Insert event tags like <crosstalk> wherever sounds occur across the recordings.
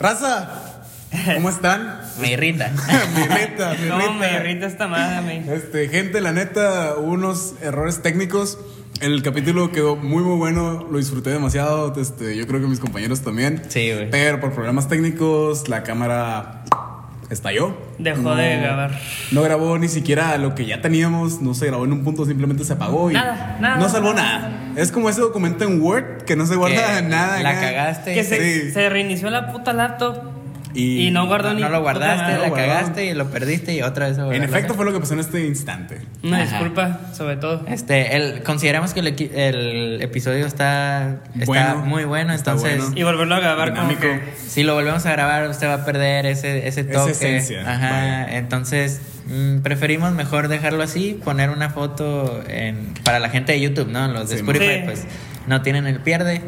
Raza, ¿cómo <laughs> están? Me irrita. <laughs> me irrita, me No, me irrita. irrita esta madre. Este, gente, la neta, hubo unos errores técnicos. El capítulo quedó muy, muy bueno. Lo disfruté demasiado. Este, yo creo que mis compañeros también. Sí, güey. Pero por problemas técnicos, la cámara estalló. Dejó de grabar. No grabó ni siquiera lo que ya teníamos. No se grabó en un punto, simplemente se apagó. Y Nada, nada, No salvó nada. nada. Es como ese documento en Word que no se guarda Que nada. La acá. cagaste. Que se, Sí. se reinició la puta laptop Y- y, no guardó no, ni. no lo guardaste, la guardó. cagaste y lo perdiste y otra vez En efecto, fue lo que pasó en este instante. Una Ajá. disculpa, sobre todo. Este, el, consideramos que el, el episodio está, está Bueno, muy bueno, está entonces bueno. Y volverlo a grabar que. si lo volvemos a grabar usted va a perder ese, ese Esa toque. esencia, Ajá, vaya. entonces mm, preferimos mejor dejarlo así, poner una foto en, para la gente de YouTube, ¿no? Los de Sí, Spotify sí. pues no tienen el pierde.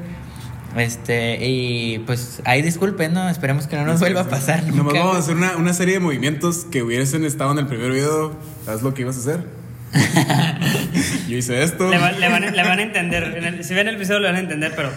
Este, y pues ahí disculpen, ¿no? Esperemos que no nos vuelva a pasar. Nomás nunca. vamos a hacer una, una serie de movimientos que hubiesen estado en el primer video. ¿Sabes lo que ibas a hacer? <laughs> Yo hice esto. Le, va- le van, a- le van a entender. En el- si ven el episodio, lo van a entender, pero.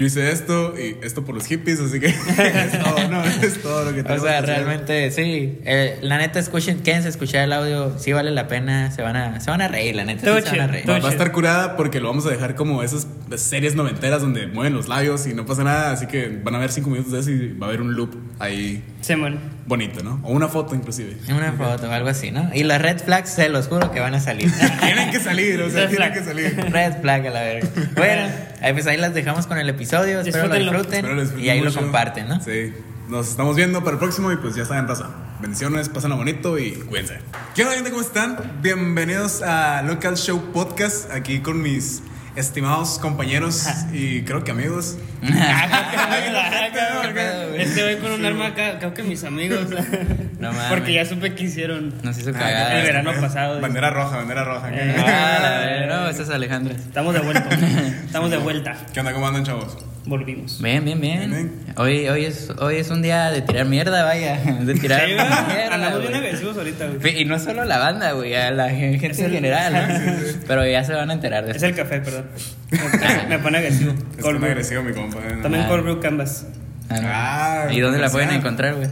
Yo hice esto y esto por los hippies, así que <laughs> es todo, no, es todo lo que <laughs> O tenemos sea, que hacer. realmente sí. Eh, la neta, escuchen, quédense a escuchar el audio. Sí vale la pena. Se van a, se van a reír, la neta. sí se van a reír. todo Va a estar curada porque lo vamos a dejar como esas series noventeras donde mueven los labios y no pasa nada, así que van a ver cinco minutos de eso y va a haber un loop ahí Se muere. bonito, ¿no? O una foto inclusive. Una foto o algo así, ¿no? Y las red flags, se los juro que van a salir. <laughs> Tienen que salir, o sea, Red tienen flag. que salir. red flag a la verga. Bueno, ahí, pues ahí las dejamos con el episodio. Espero lo disfruten. Espero y ahí mucho. lo comparten, ¿no? Sí. Nos estamos viendo para el próximo y pues ya saben, raza. Bendiciones, pásenlo bonito y cuídense. ¿Qué onda, gente? ¿Cómo están? Bienvenidos a Local Show Podcast, aquí con mis estimados compañeros y creo que amigos. Este voy con un arma acá, creo que mis amigos. <laughs> No mames. Porque ya supe que hicieron. Nos hizo el verano pasado. Bandera roja, bandera roja. Eh. Ah, verga. No, esa es Alejandra. Estamos de vuelta. <laughs> Estamos de vuelta. ¿Qué onda? ¿Cómo andan, chavos? Volvimos. Bien, bien, bien. Bien. Hoy, hoy, es, hoy es un día de tirar mierda, vaya. <laughs> De tirar Sí, mierda. Andamos bien agresivos ahorita, güey. Y no solo la banda, güey, a la gen- gente Es en el- general, ¿no? <laughs> Pero ya se van a enterar de Es eso. el café, perdón. <laughs> Me- pone agresivo. Es Cold agresivo, mi compa. También Ah. cold brew canvas. Ah, no. Ah, ¿Y dónde la pueden encontrar, güey?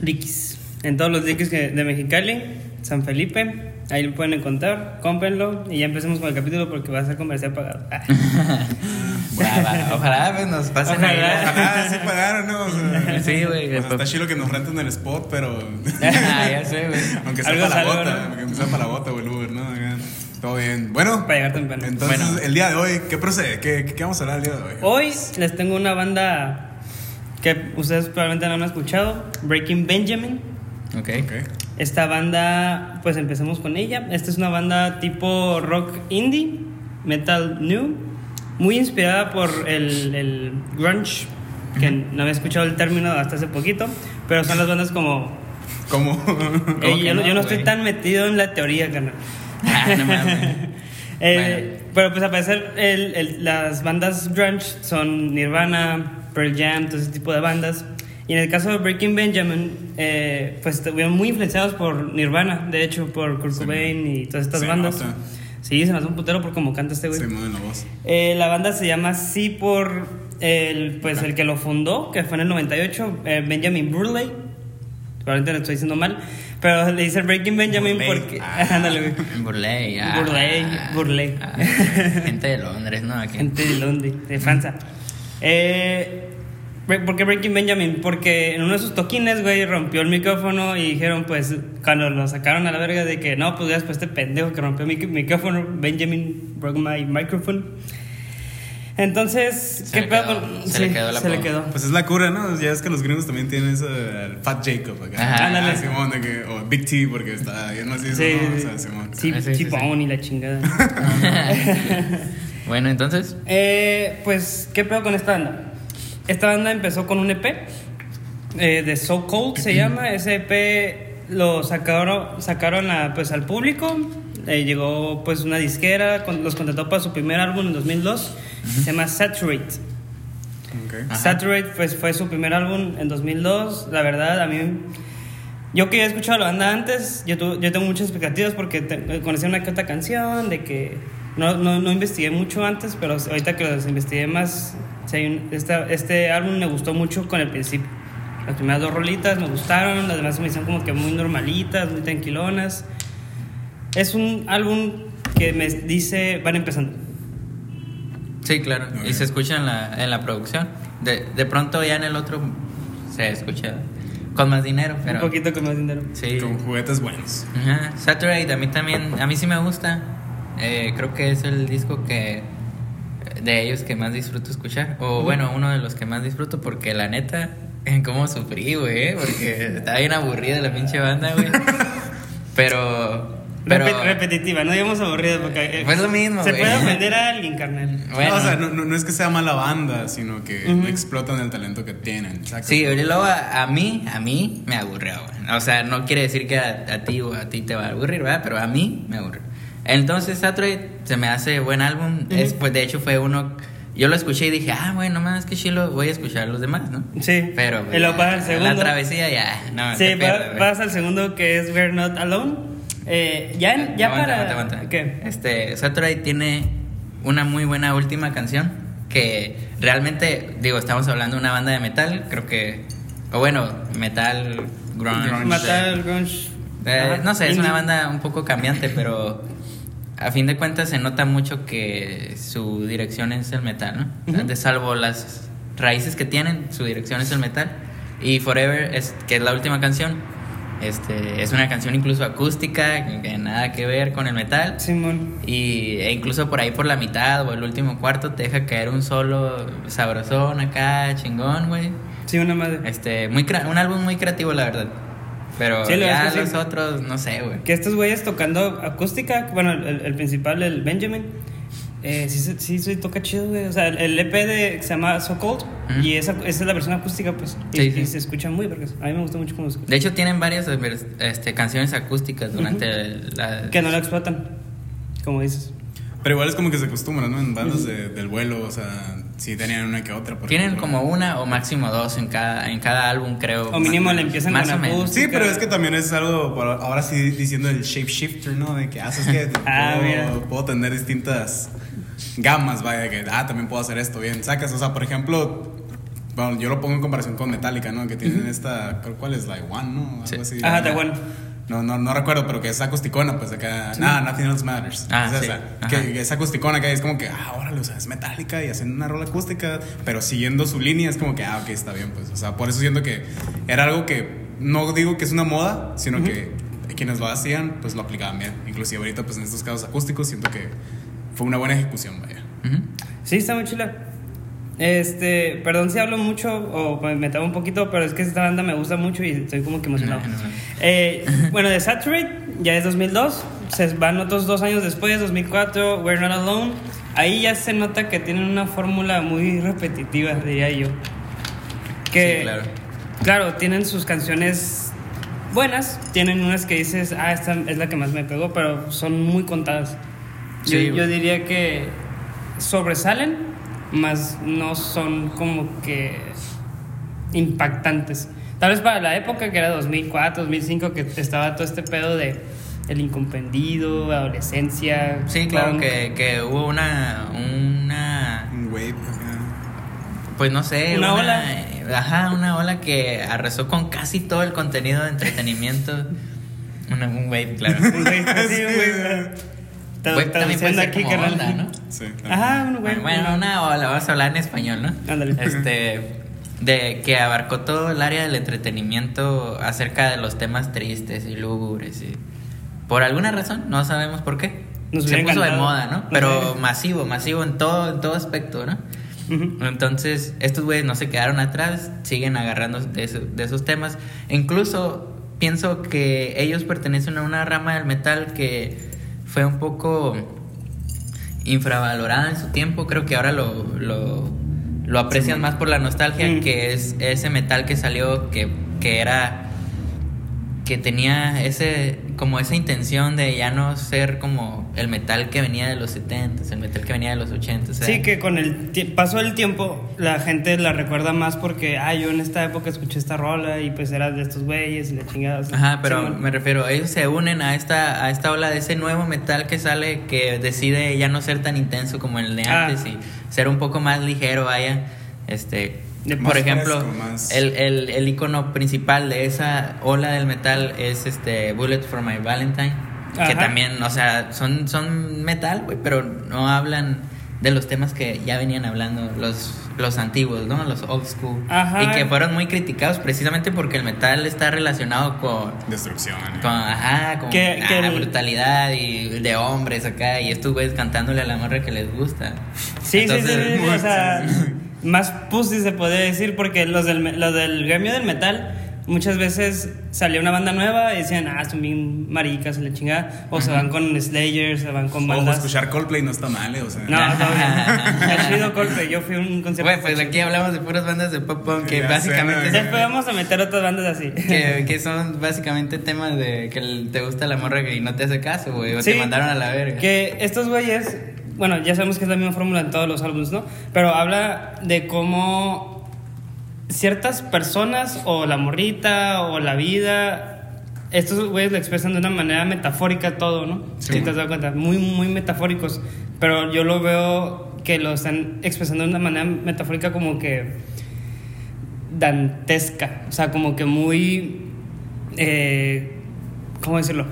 Liquis. En todos los liquis que- de Mexicali, San Felipe. Ahí lo pueden encontrar. Cómprenlo. Y ya empecemos con el capítulo porque va a ser comercial pagado. <laughs> Ah. Ojalá pues, nos pasen Ojalá. ahí Ojalá sí pagaron, ¿no? O sea, Sí, güey. pues está chido que nos renten el spot, pero. <laughs> <laughs> Ah, ya sé, güey. Aunque sea para la bota, ¿no? aunque sea para la bota o el Uber, ¿no? Acá, Todo bien. Bueno, Para llegar temprano. entonces Bueno. el día de hoy, ¿qué procede? ¿Qué, qué, qué vamos a hablar el día de hoy? Hoy les tengo una banda que ustedes probablemente no han escuchado. Breaking Benjamin. Ok. Ok. Esta banda, pues empecemos con ella. Esta es una banda tipo rock indie, metal new, muy inspirada por el, el grunge, que no había escuchado el término hasta hace poquito, pero son las bandas como... <laughs> Eh, que yo, no, no, yo no estoy tan metido en la teoría, carnal. Ah, no. <laughs> Eh, Pero pues a parecer el- el- las bandas grunge son Nirvana, Pearl Jam, todo ese tipo de bandas. Y en el caso de Breaking Benjamin, eh, pues estuvieron muy influenciados por Nirvana, de hecho, por Kurt Cobain y todas estas Se bandas. nota. Sí, se me hace un putero por cómo canta este güey. Se mueve la voz. Eh, la banda se llama así por el, pues, el que lo fundó, que fue en el 98, eh, Benjamin Burley. Probablemente lo estoy diciendo mal, pero le dice Breaking Benjamin Burley. porque... Ah. <laughs> Ándale, güey. Burley, ah. Burley, Burley. Ah, gente de Londres, ¿no? <laughs> Aquí. Gente de Londres, de Francia. Eh, ¿Por qué Breaking Benjamin? Porque en uno de sus toquines, güey, rompió el micrófono y dijeron, pues, cuando lo sacaron a la verga de que no, pues ya después este pendejo que rompió mi micrófono, Benjamin broke my microphone. Entonces, Se ¿qué le pedo quedó- con- se le quedó el Se le quedó. Pues es la cura, ¿no? Ya es que los gringos también tienen ese el Fat Jacob acá. Ajá. Ándale. Ah, Simón, de que, o Big T, porque está, ya no sé Sí, ¿no? O sí, sea, Simón. sí, Sí, sí, y la chingada. <laughs> Bueno, entonces. Eh, pues, ¿qué pedo con esta banda? Esta banda empezó con un EP eh, de So Cold, se llama. Ese EP lo sacaron, sacaron a, pues, al público. Eh, llegó pues una disquera, con- los contrató para su primer álbum en 2002. Se llama Saturate. Ok. Ajá. Saturate pues, fue su primer álbum en 2002. La verdad, a mí. Yo que había escuchado la banda antes, yo, tu- yo tengo muchas expectativas porque te- conocía una que otra canción, de que no, no, no investigué mucho antes, pero ahorita que los investigué más, sí hay un- esta- este álbum me gustó mucho con el principio. Las primeras dos rolitas me gustaron, las demás se me hicieron como que muy normalitas, muy tranquilonas. Es un álbum que me dice, van empezando. Sí, claro. Muy Y se escucha en la, en la producción. De, de pronto ya en el otro se escucha con más dinero, pero... Un poquito con más dinero. Sí. Con juguetes buenos. Ajá. Saturday a mí también, a mí sí me gusta. Eh, creo que es el disco que de ellos que más disfruto escuchar. O bueno, uno de los que más disfruto porque la neta, cómo sufrí, güey, porque estaba bien aburrida la pinche banda, güey. <laughs> Pero... Pero... Repe- repetitiva, no digamos aburrida porque... eh, Pues lo mismo, Se puede ofender a alguien, carnal. Bueno. o sea, no, no- no es que sea mala banda, sino que explotan el talento que tienen. Sí, y luego a, a mí, a mí me aburrió, güey. O sea, no quiere decir que a, a ti o a ti te va a aburrir, ¿verdad? Pero a mí me aburrió. Entonces, Saturday se me hace buen álbum. Es, pues, de hecho, fue uno... Yo lo escuché y dije, ah, bueno, más que chilo, voy a escuchar los demás, ¿no? Sí. Pero... Y luego pasa la segundo. travesía ya, no, Sí, pierdes, vas al segundo que es We're Not Alone. Eh, ya en- ya Aguanta, para... aguanta, aguanta. ¿Qué? Este, Saturday tiene una muy buena última canción que realmente, digo, estamos hablando de una banda de metal, creo que... O bueno, metal, grunge. El grunge. Eh, no sé, es una banda un poco cambiante, pero a fin de cuentas se nota mucho que su dirección es el metal, ¿no? De salvo las raíces que tienen, su dirección es el metal. Y Forever, es, que es la última canción, este, es una canción incluso acústica, que nada que ver con el metal. Simón. Y, e incluso por ahí por la mitad o el último cuarto te deja caer un solo sabrosón acá, chingón, güey. Sí, una madre. Este, muy un álbum muy creativo, la verdad. Pero Sí, la ya verdad es que los sí. otros, no sé, güey. Que estos güeyes tocando acústica, bueno, el, el principal, el Benjamin, eh, sí, se- sí, sí, toca chido, güey. O sea, el, EP de, que se llama So Cold, y esa, esa es la versión acústica, pues. Y, Sí, sí. y se escucha muy, porque a mí me gusta mucho cómo se escucha. De hecho, tienen varias este, canciones acústicas durante la... Que no lo explotan, como dices. Pero igual es como que se acostumbran, ¿no? En bandas de- del vuelo, o sea, sí tenían una que otra. por Tienen ejemplo. como una o máximo dos en cada, en cada álbum, creo. O mínimo le empiezan Más con o menos. Sí, pero es que también es algo, por ahora sí diciendo el shapeshifter, ¿no? De que haces que <laughs> Ah, puedo, puedo tener distintas gamas, vaya, que, ah, también puedo hacer esto bien. Sacas, o sea, por ejemplo, bueno, yo lo pongo en comparación con Metallica, ¿no? Que tienen esta, ¿cuál es? Like One, ¿no? Algo Sí. así. Ajá. The One. No, no, no recuerdo, pero que es acusticona, pues acá, nada, nothing else matters. Ah, es sí. esa. Que, que es acusticona, que es como que, ah, órale, o sea, es metálica y hacen una rola acústica, pero siguiendo su línea es como que, ah, ok, está bien, pues. O sea, por eso siento que era algo que no digo que es una moda, sino que quienes lo hacían, pues lo aplicaban bien. Inclusive ahorita, pues en estos casos acústicos, siento que fue una buena ejecución, vaya. Sí, está muy chila. Este, perdón si hablo mucho o me trabo un poquito, pero es que esta banda me gusta mucho y estoy como que emocionado. No, no, no. Eh, bueno, de Saturate ya es 2002, se van otros dos años después, 2004, We're Not Alone. Ahí ya se nota que tienen una fórmula muy repetitiva, diría yo. Que, Sí, claro. claro, tienen sus canciones buenas, tienen unas que dices, ah, esta es la que más me pegó, pero son muy contadas. Yo, Sí, yo güey. diría que sobresalen, más no son como que impactantes. Tal vez para la época que era 2004, 2005, que estaba todo este pedo de el incomprendido, adolescencia. Sí, claro, que, que hubo una... una Un wave, pues no sé, Una ola. Ajá, una ola que arrasó con casi todo el contenido de entretenimiento. <laughs> Una, un wave, claro. Un <laughs> güey, sí, un güey. Tra- Wave también puede traduciendo ser aquí, como carnal. onda, ¿no? Sí, Ajá, un güey. Bueno, una ola, vamos a hablar en español, ¿no? Ándale. Este, de que abarcó todo el área del entretenimiento acerca de los temas tristes y lúgubres y por alguna razón, no sabemos por qué. Nos Se puso de encantado. moda, ¿no? Pero masivo, masivo en todo, en todo aspecto, ¿no? Entonces, estos güeyes no se quedaron atrás, siguen agarrando de, eso- de esos temas. Incluso pienso que ellos pertenecen a una rama del metal que fue un poco infravalorada en su tiempo. Creo que ahora lo, lo, lo aprecian más por la nostalgia, Mm. que es ese metal que salió, que, que era que tenía ese como esa intención de ya no ser como el metal que venía de los 70 el metal que venía de los 80 Sí, que con el paso del tiempo la gente la recuerda más porque, ah, yo en esta época escuché esta rola y pues era de estos güeyes y la chingada. o sea, Ajá, pero me refiero, ellos se unen a esta, a esta ola de ese nuevo metal que sale que decide ya no ser tan intenso como el de Ah. antes y ser un poco más ligero, vaya. Este, De- Más Por ejemplo, fresco, más- el, el, el icono principal de esa ola del metal es este Bullet for My Valentine. Que Ajá. también, o sea, son, son metal, güey, pero no hablan de los temas que ya venían hablando los, los antiguos, ¿no? Los old school. Ajá. Y que fueron muy criticados precisamente porque el metal está relacionado con, Destrucción. ¿eh? con, ajá, con Que- ah, que el- brutalidad y de hombres acá. Y estos güeyes cantándole a la morra que les gusta. Sí, Entonces, sí, sí, sí, muy- o sea, <laughs> más pussy se podría decir porque los del, los del gremio del metal muchas veces salía una banda nueva y decían, ah, son bien maricas la chingada, o se van con Slayer, se van con Ojo, bandas. escuchar Coldplay no está mal, ¿eh? O sea, No, todo bien. <laughs> Está chido Coldplay, yo fui a un concierto. Güey, pues aquí hablamos de puras bandas de pop punk que Ya básicamente sé, Después vamos a meter otras bandas así. que, que son básicamente temas de que te gusta la morra y no te hace caso, güey, o Sí, te mandaron a la verga. Que estos güeyes, bueno, ya sabemos que es la misma fórmula en todos los álbumes, ¿no? Pero habla de cómo ciertas personas o la morrita o la vida, estos güeyes lo expresan de una manera metafórica todo, ¿no? Sí. Si te has dado cuenta, muy, muy metafóricos. Pero yo lo veo que lo están expresando de una manera metafórica como que dantesca, o sea, como que muy, eh, ¿cómo decirlo?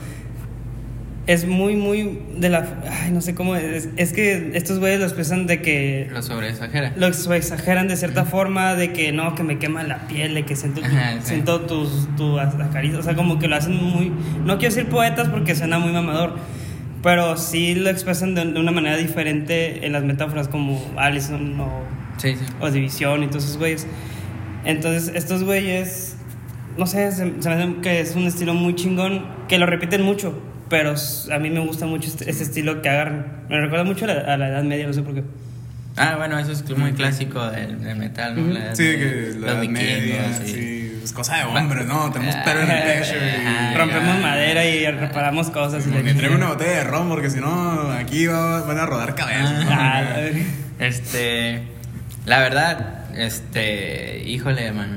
Es muy, muy de la... Ay, no sé cómo... Es, es que estos güeyes lo expresan de que... Lo sobreexagera. Lo ex- exageran de cierta forma, de que no, que me quema la piel, de que siento, tu- sí. siento tus, tu o sea, como que lo hacen muy... No quiero decir poetas porque suena muy mamador, pero sí lo expresan de, de una manera diferente en las metáforas como Allison o, Sí, sí. o División y todos esos güeyes. Entonces, estos güeyes, no sé, se, se me hace que es un estilo muy chingón, que lo repiten mucho, pero a mí me gusta mucho este, este estilo que agarran. Me recuerda mucho a la, a la Edad Media, no sé por qué. Ah, bueno, eso es muy clásico del, del metal, ¿no? La Sí, que la los edad media, sí. sí, es cosa de hombres, ¿no? Tenemos Ah, pelo en el pecho y... Rompemos madera y reparamos cosas. Y la Me traigo chingada. una botella de ron porque si no, aquí va- van a rodar cabezas. ¿no? Ah. Este, la verdad, este, híjole, mano,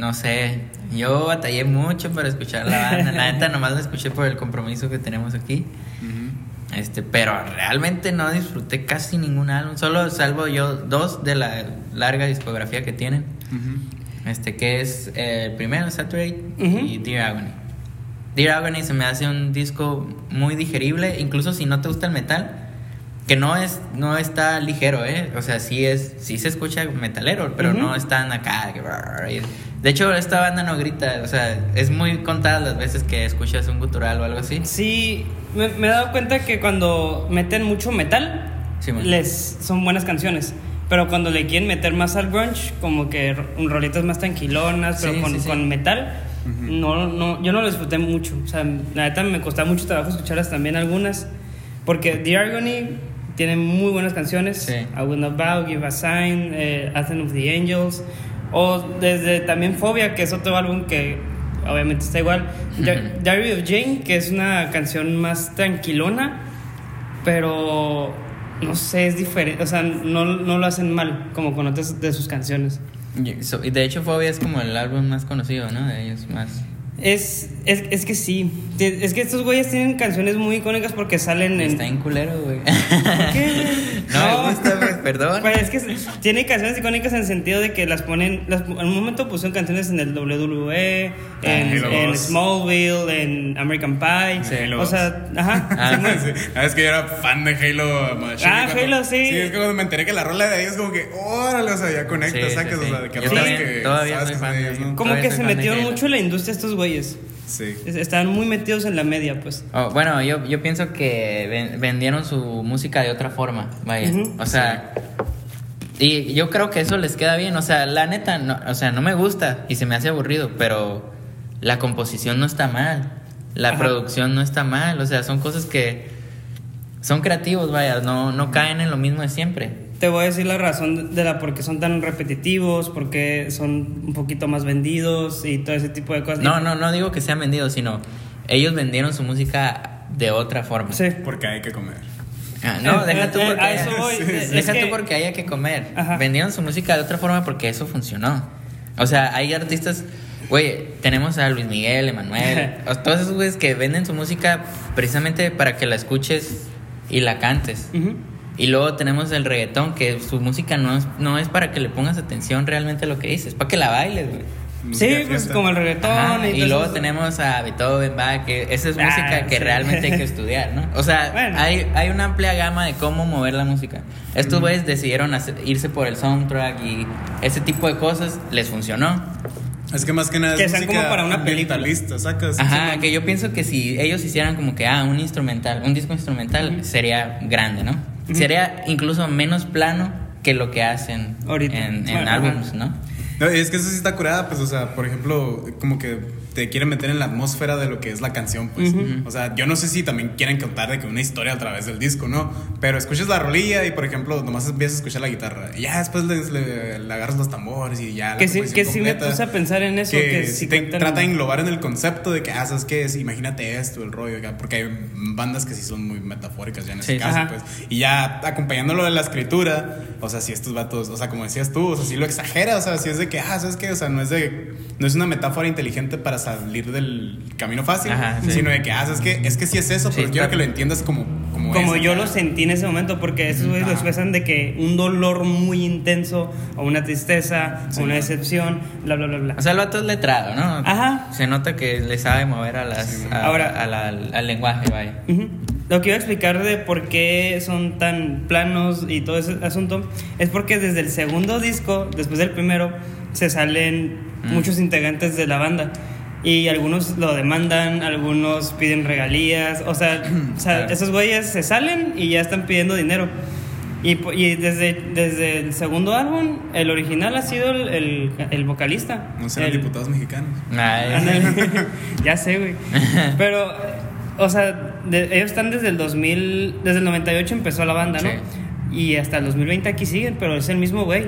no sé. Yo batallé mucho para escuchar la banda. La neta, nomás la escuché por el compromiso que tenemos aquí. Este, pero realmente no disfruté casi ningún álbum. Solo salvo yo dos de la larga discografía que tienen. Este, que es eh, el primero, Saturate, y Dear Agony. Dear Agony se me hace un disco muy digerible, incluso si no te gusta el metal, que no es no está ligero, ¿eh? O sea, sí es sí se escucha metalero, pero Ujú. no están acá. De hecho, esta banda no grita, o sea, es muy contadas las veces que escuchas un gutural o algo así. Sí, me, me he dado cuenta que cuando meten mucho metal, Sí, les son buenas canciones. Pero cuando le quieren meter más al grunge, como que ro- rolitas más tranquilonas, pero Sí, con, sí, sí. con metal, no, no, yo no lo disfruté mucho. O sea, la neta me costaba mucho trabajo escucharlas también algunas. Porque The Agony tiene muy buenas canciones. Sí. I Will Not Bow, Give a Sign, eh, Anthem of the Angels. O desde también Phobia, que es otro álbum que obviamente está igual. <laughs> Diary of Jane, que es una canción más tranquilona, pero no sé, es diferente. O sea, no, no lo hacen mal como con otras de sus canciones. Y de hecho, Phobia es como el álbum más conocido, ¿no? De ellos más. Es, es, es que sí. Es que estos güeyes tienen canciones muy icónicas porque salen en. Está en culero, güey. qué, güey? <laughs> No, perdón. Pues es que tiene canciones icónicas en el sentido de que las ponen. Las, en un momento pusieron canciones en el WWE, en, Ah, en 2. Smallville, en American Pie. Sí, Halo o sea, ajá. <laughs> Ah. Sí, ah, es que yo era fan de Halo Machine. Ah, cuando- Halo, sí. Sí, es que cuando me enteré que la rola de ellos, como que, órale, o sea, ya sí, sí. o sea, de que Yo rolas también, que todavía sabes soy fan de ellos. ¿no? Como Todavía que se metieron mucho en la industria estos güeyes. Sí. Es- Están muy metidos en la media, pues. Oh, bueno, yo, yo pienso que ven- vendieron su música de otra forma, vaya. O sea, y yo creo que eso les queda bien. O sea, la neta, no, o sea, no me gusta y se me hace aburrido, pero la composición no está mal, la Ajá. producción no está mal. O sea, son cosas que son creativos, vaya, no, no caen en lo mismo de siempre. Te voy a decir la razón de la por qué son tan repetitivos, por qué son un poquito más vendidos y todo ese tipo de cosas. No, no, no digo que sean vendidos, sino ellos vendieron su música de otra forma. Sí. Porque hay que comer. Ah, no, Eh, deja tú eh, porque, a eso voy. Sí, deja que- tú porque haya que comer. Ajá. Vendieron su música de otra forma porque eso funcionó. O sea, hay artistas, güey, tenemos a Luis Miguel, Emanuel, <laughs> todos esos güeyes que venden su música precisamente para que la escuches y la cantes. Ujú. Y luego tenemos el reggaetón, que su música no es, no es para que le pongas atención realmente a lo que dice, es para que la bailes, güey. Música Sí, pues como el reggaetón Ajá, y, luego eso. tenemos a Beethoven, va, que esa es Ah, música que sí. realmente hay que <laughs> estudiar, ¿no? O sea, Bueno. hay, hay una amplia gama de cómo mover la música. Estos güeyes decidieron hacer- irse por el soundtrack y ese tipo de cosas les funcionó. Es que más que nada Que es sean música como para una película. sacas. Ajá, que yo pienso que si ellos hicieran como que, ah, un instrumental, un disco instrumental, sería grande, ¿no? Sería incluso menos plano que lo que hacen Ahorita. en, en Bueno, álbumes. ¿no? No, y es que eso sí está curada, pues, o sea, por ejemplo, como que te quieren meter en la atmósfera de lo que es la canción, pues. O sea, yo no sé si también quieren contar de que una historia a través del disco, ¿no? Pero escuchas la rolilla y, por ejemplo, nomás empiezas a escuchar la guitarra. Y ya después le, le- le agarras los tambores y ya la Que sí, composición que sí me puse a pensar en eso. que, Que, sí sí te cuentan- trata de englobar en el concepto de que, ah, ¿sabes qué? es? Imagínate esto, el rollo, acá, porque hay bandas que sí son muy metafóricas ya en ese Sí, caso, ajá. pues. Y ya acompañándolo de la escritura, o sea, si estos vatos, o sea, como decías tú, o sea, si lo exagera, o sea, si es de que, ah, ¿sabes qué? O sea, no es de, no es una metáfora inteligente para salir del camino fácil, Ajá, sí. sino de que, ah, ¿sabes qué? Es que sí es eso, Sí, pero quiero está- que lo entiendas como, como, Como es, yo lo sentí en ese momento, porque esos güeyes lo expresan de que un dolor muy intenso, o una tristeza, Sí, o una decepción, bla, bla, bla, bla. O sea, el vato es letrado, ¿no? Ajá. Se nota que le sabe mover a las, Sí, a- Ahora- a la- al lenguaje, vaya. Ujú. Lo que iba a explicar de por qué son tan planos y todo ese asunto es porque desde el segundo disco, después del primero, se salen Mm. muchos integrantes de la banda. Y algunos lo demandan, algunos piden regalías. O sea, <clears throat> o sea, Claro. esos güeyes se salen y ya están pidiendo dinero. Y, po- y desde, desde el segundo álbum, el original ha sido el, el, el vocalista. No serán El- diputados mexicanos. <laughs> Ya sé, güey. Pero, o sea, de- ellos están desde el 2000, desde el 98 empezó la banda, ¿no? Y hasta el 2020 aquí siguen, pero es el mismo güey.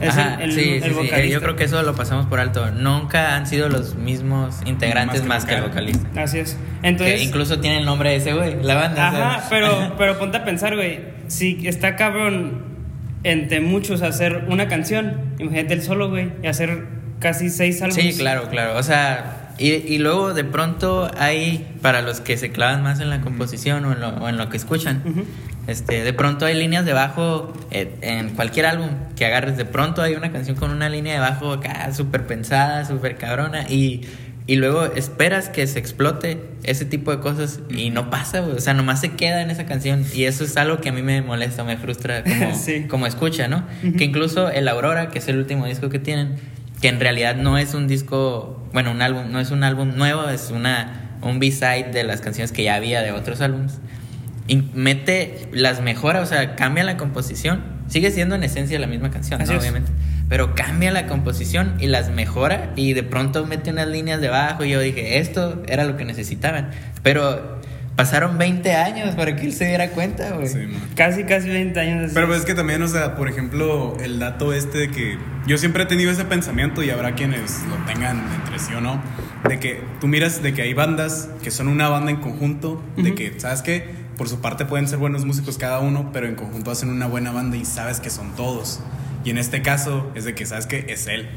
Es Ajá, el, el, sí, el sí, sí. vocalista. Eh, Yo creo que eso lo pasamos por alto. Nunca han sido los mismos integrantes Más más que el vocal. vocalista. Así es. Entonces, que incluso tiene el nombre de ese güey, la banda. o sea. ajá, <laughs> pero, pero ponte a pensar, güey. Si está cabrón entre muchos hacer una canción, imagínate el solo, güey, y hacer casi seis álbumes. Sí, claro, claro. O sea, y, y luego de pronto hay, para los que se clavan más en la composición o en lo, o en lo que escuchan, Ujú. Este, de pronto hay líneas de bajo eh, en cualquier álbum que agarres. De pronto hay una canción con una línea de bajo acá súper pensada, súper cabrona y... Y luego esperas que se explote ese tipo de cosas y no pasa. O sea, nomás se queda en esa canción. Y eso es algo que a mí me molesta, me frustra como, <laughs> Sí. como escucha, ¿no? Que incluso el Aurora, que es el último disco que tienen, que en realidad no es un disco, bueno, un álbum, no es un álbum nuevo, es una un B-side de las canciones que ya había de otros álbumes. Y mete las mejora, o sea, cambia la composición. Sigue siendo en esencia la misma canción, ¿no? obviamente. Pero cambia la composición y las mejora y de pronto mete unas líneas de bajo y yo dije, esto era lo que necesitaban. Pero pasaron 20 años para que él se diera cuenta, güey. Sí. Casi, casi 20 años. así. Pero pues es que también, o sea, por ejemplo, el dato este de que yo siempre he tenido ese pensamiento y habrá quienes lo tengan entre sí o no, de que tú miras de que hay bandas que son una banda en conjunto, de Ujú. que, ¿sabes qué? Por su parte pueden ser buenos músicos cada uno, pero en conjunto hacen una buena banda y sabes que son todos. Y en este caso es de que, ¿sabes qué? Es él.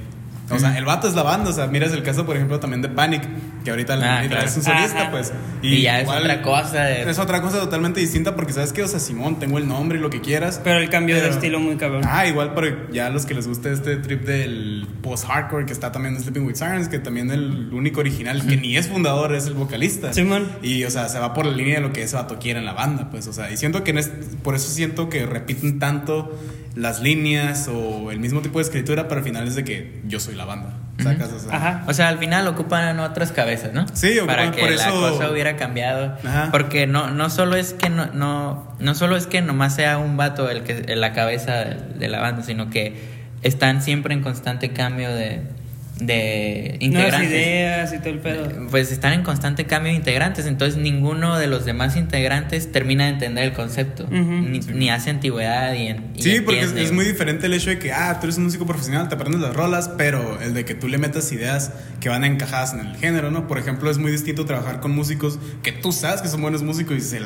O sea, el vato es la banda, o sea, miras el caso, por ejemplo, también de Panic, que ahorita, Ah, ahorita claro. es un solista, Ajá. pues. Y ya es otra cosa de- Es otra cosa totalmente distinta porque, ¿sabes qué? O sea, Simón, tengo el nombre y lo que quieras. Pero el cambio de Pero- estilo muy cabrón. Ah, igual para ya los que les guste este trip del post-hardcore que está también en Sleeping with Sirens, que también el único original que ni es fundador es el vocalista. Simón. Y, o sea, se va por la línea de lo que ese vato quiere en la banda, pues, o sea, y siento que en este- por eso siento que repiten tanto las líneas o el mismo tipo de escritura, pero al final es de que yo soy la banda, ¿sacas? O sea, Ajá. O sea, al final ocupan otras cabezas, ¿no? Sí, ocupan- para que por la eso- cosa hubiera cambiado. Ajá. Porque no, no solo es que no, no, no solo es que nomás sea un vato el que la cabeza de la banda, sino que están siempre en constante cambio de, de Nuevas integrantes. ideas y todo el pedo. Pues están en constante cambio de integrantes, entonces ninguno de los demás integrantes termina de entender el concepto, Ujú. ni, ni hace antigüedad y, en- y Sí, porque es, es muy diferente el hecho de que, ah, tú eres un músico profesional, te aprendes las rolas, pero el de que tú le metas ideas que van encajadas en el género, ¿no? Por ejemplo, es muy distinto trabajar con músicos que tú sabes que son buenos músicos y, se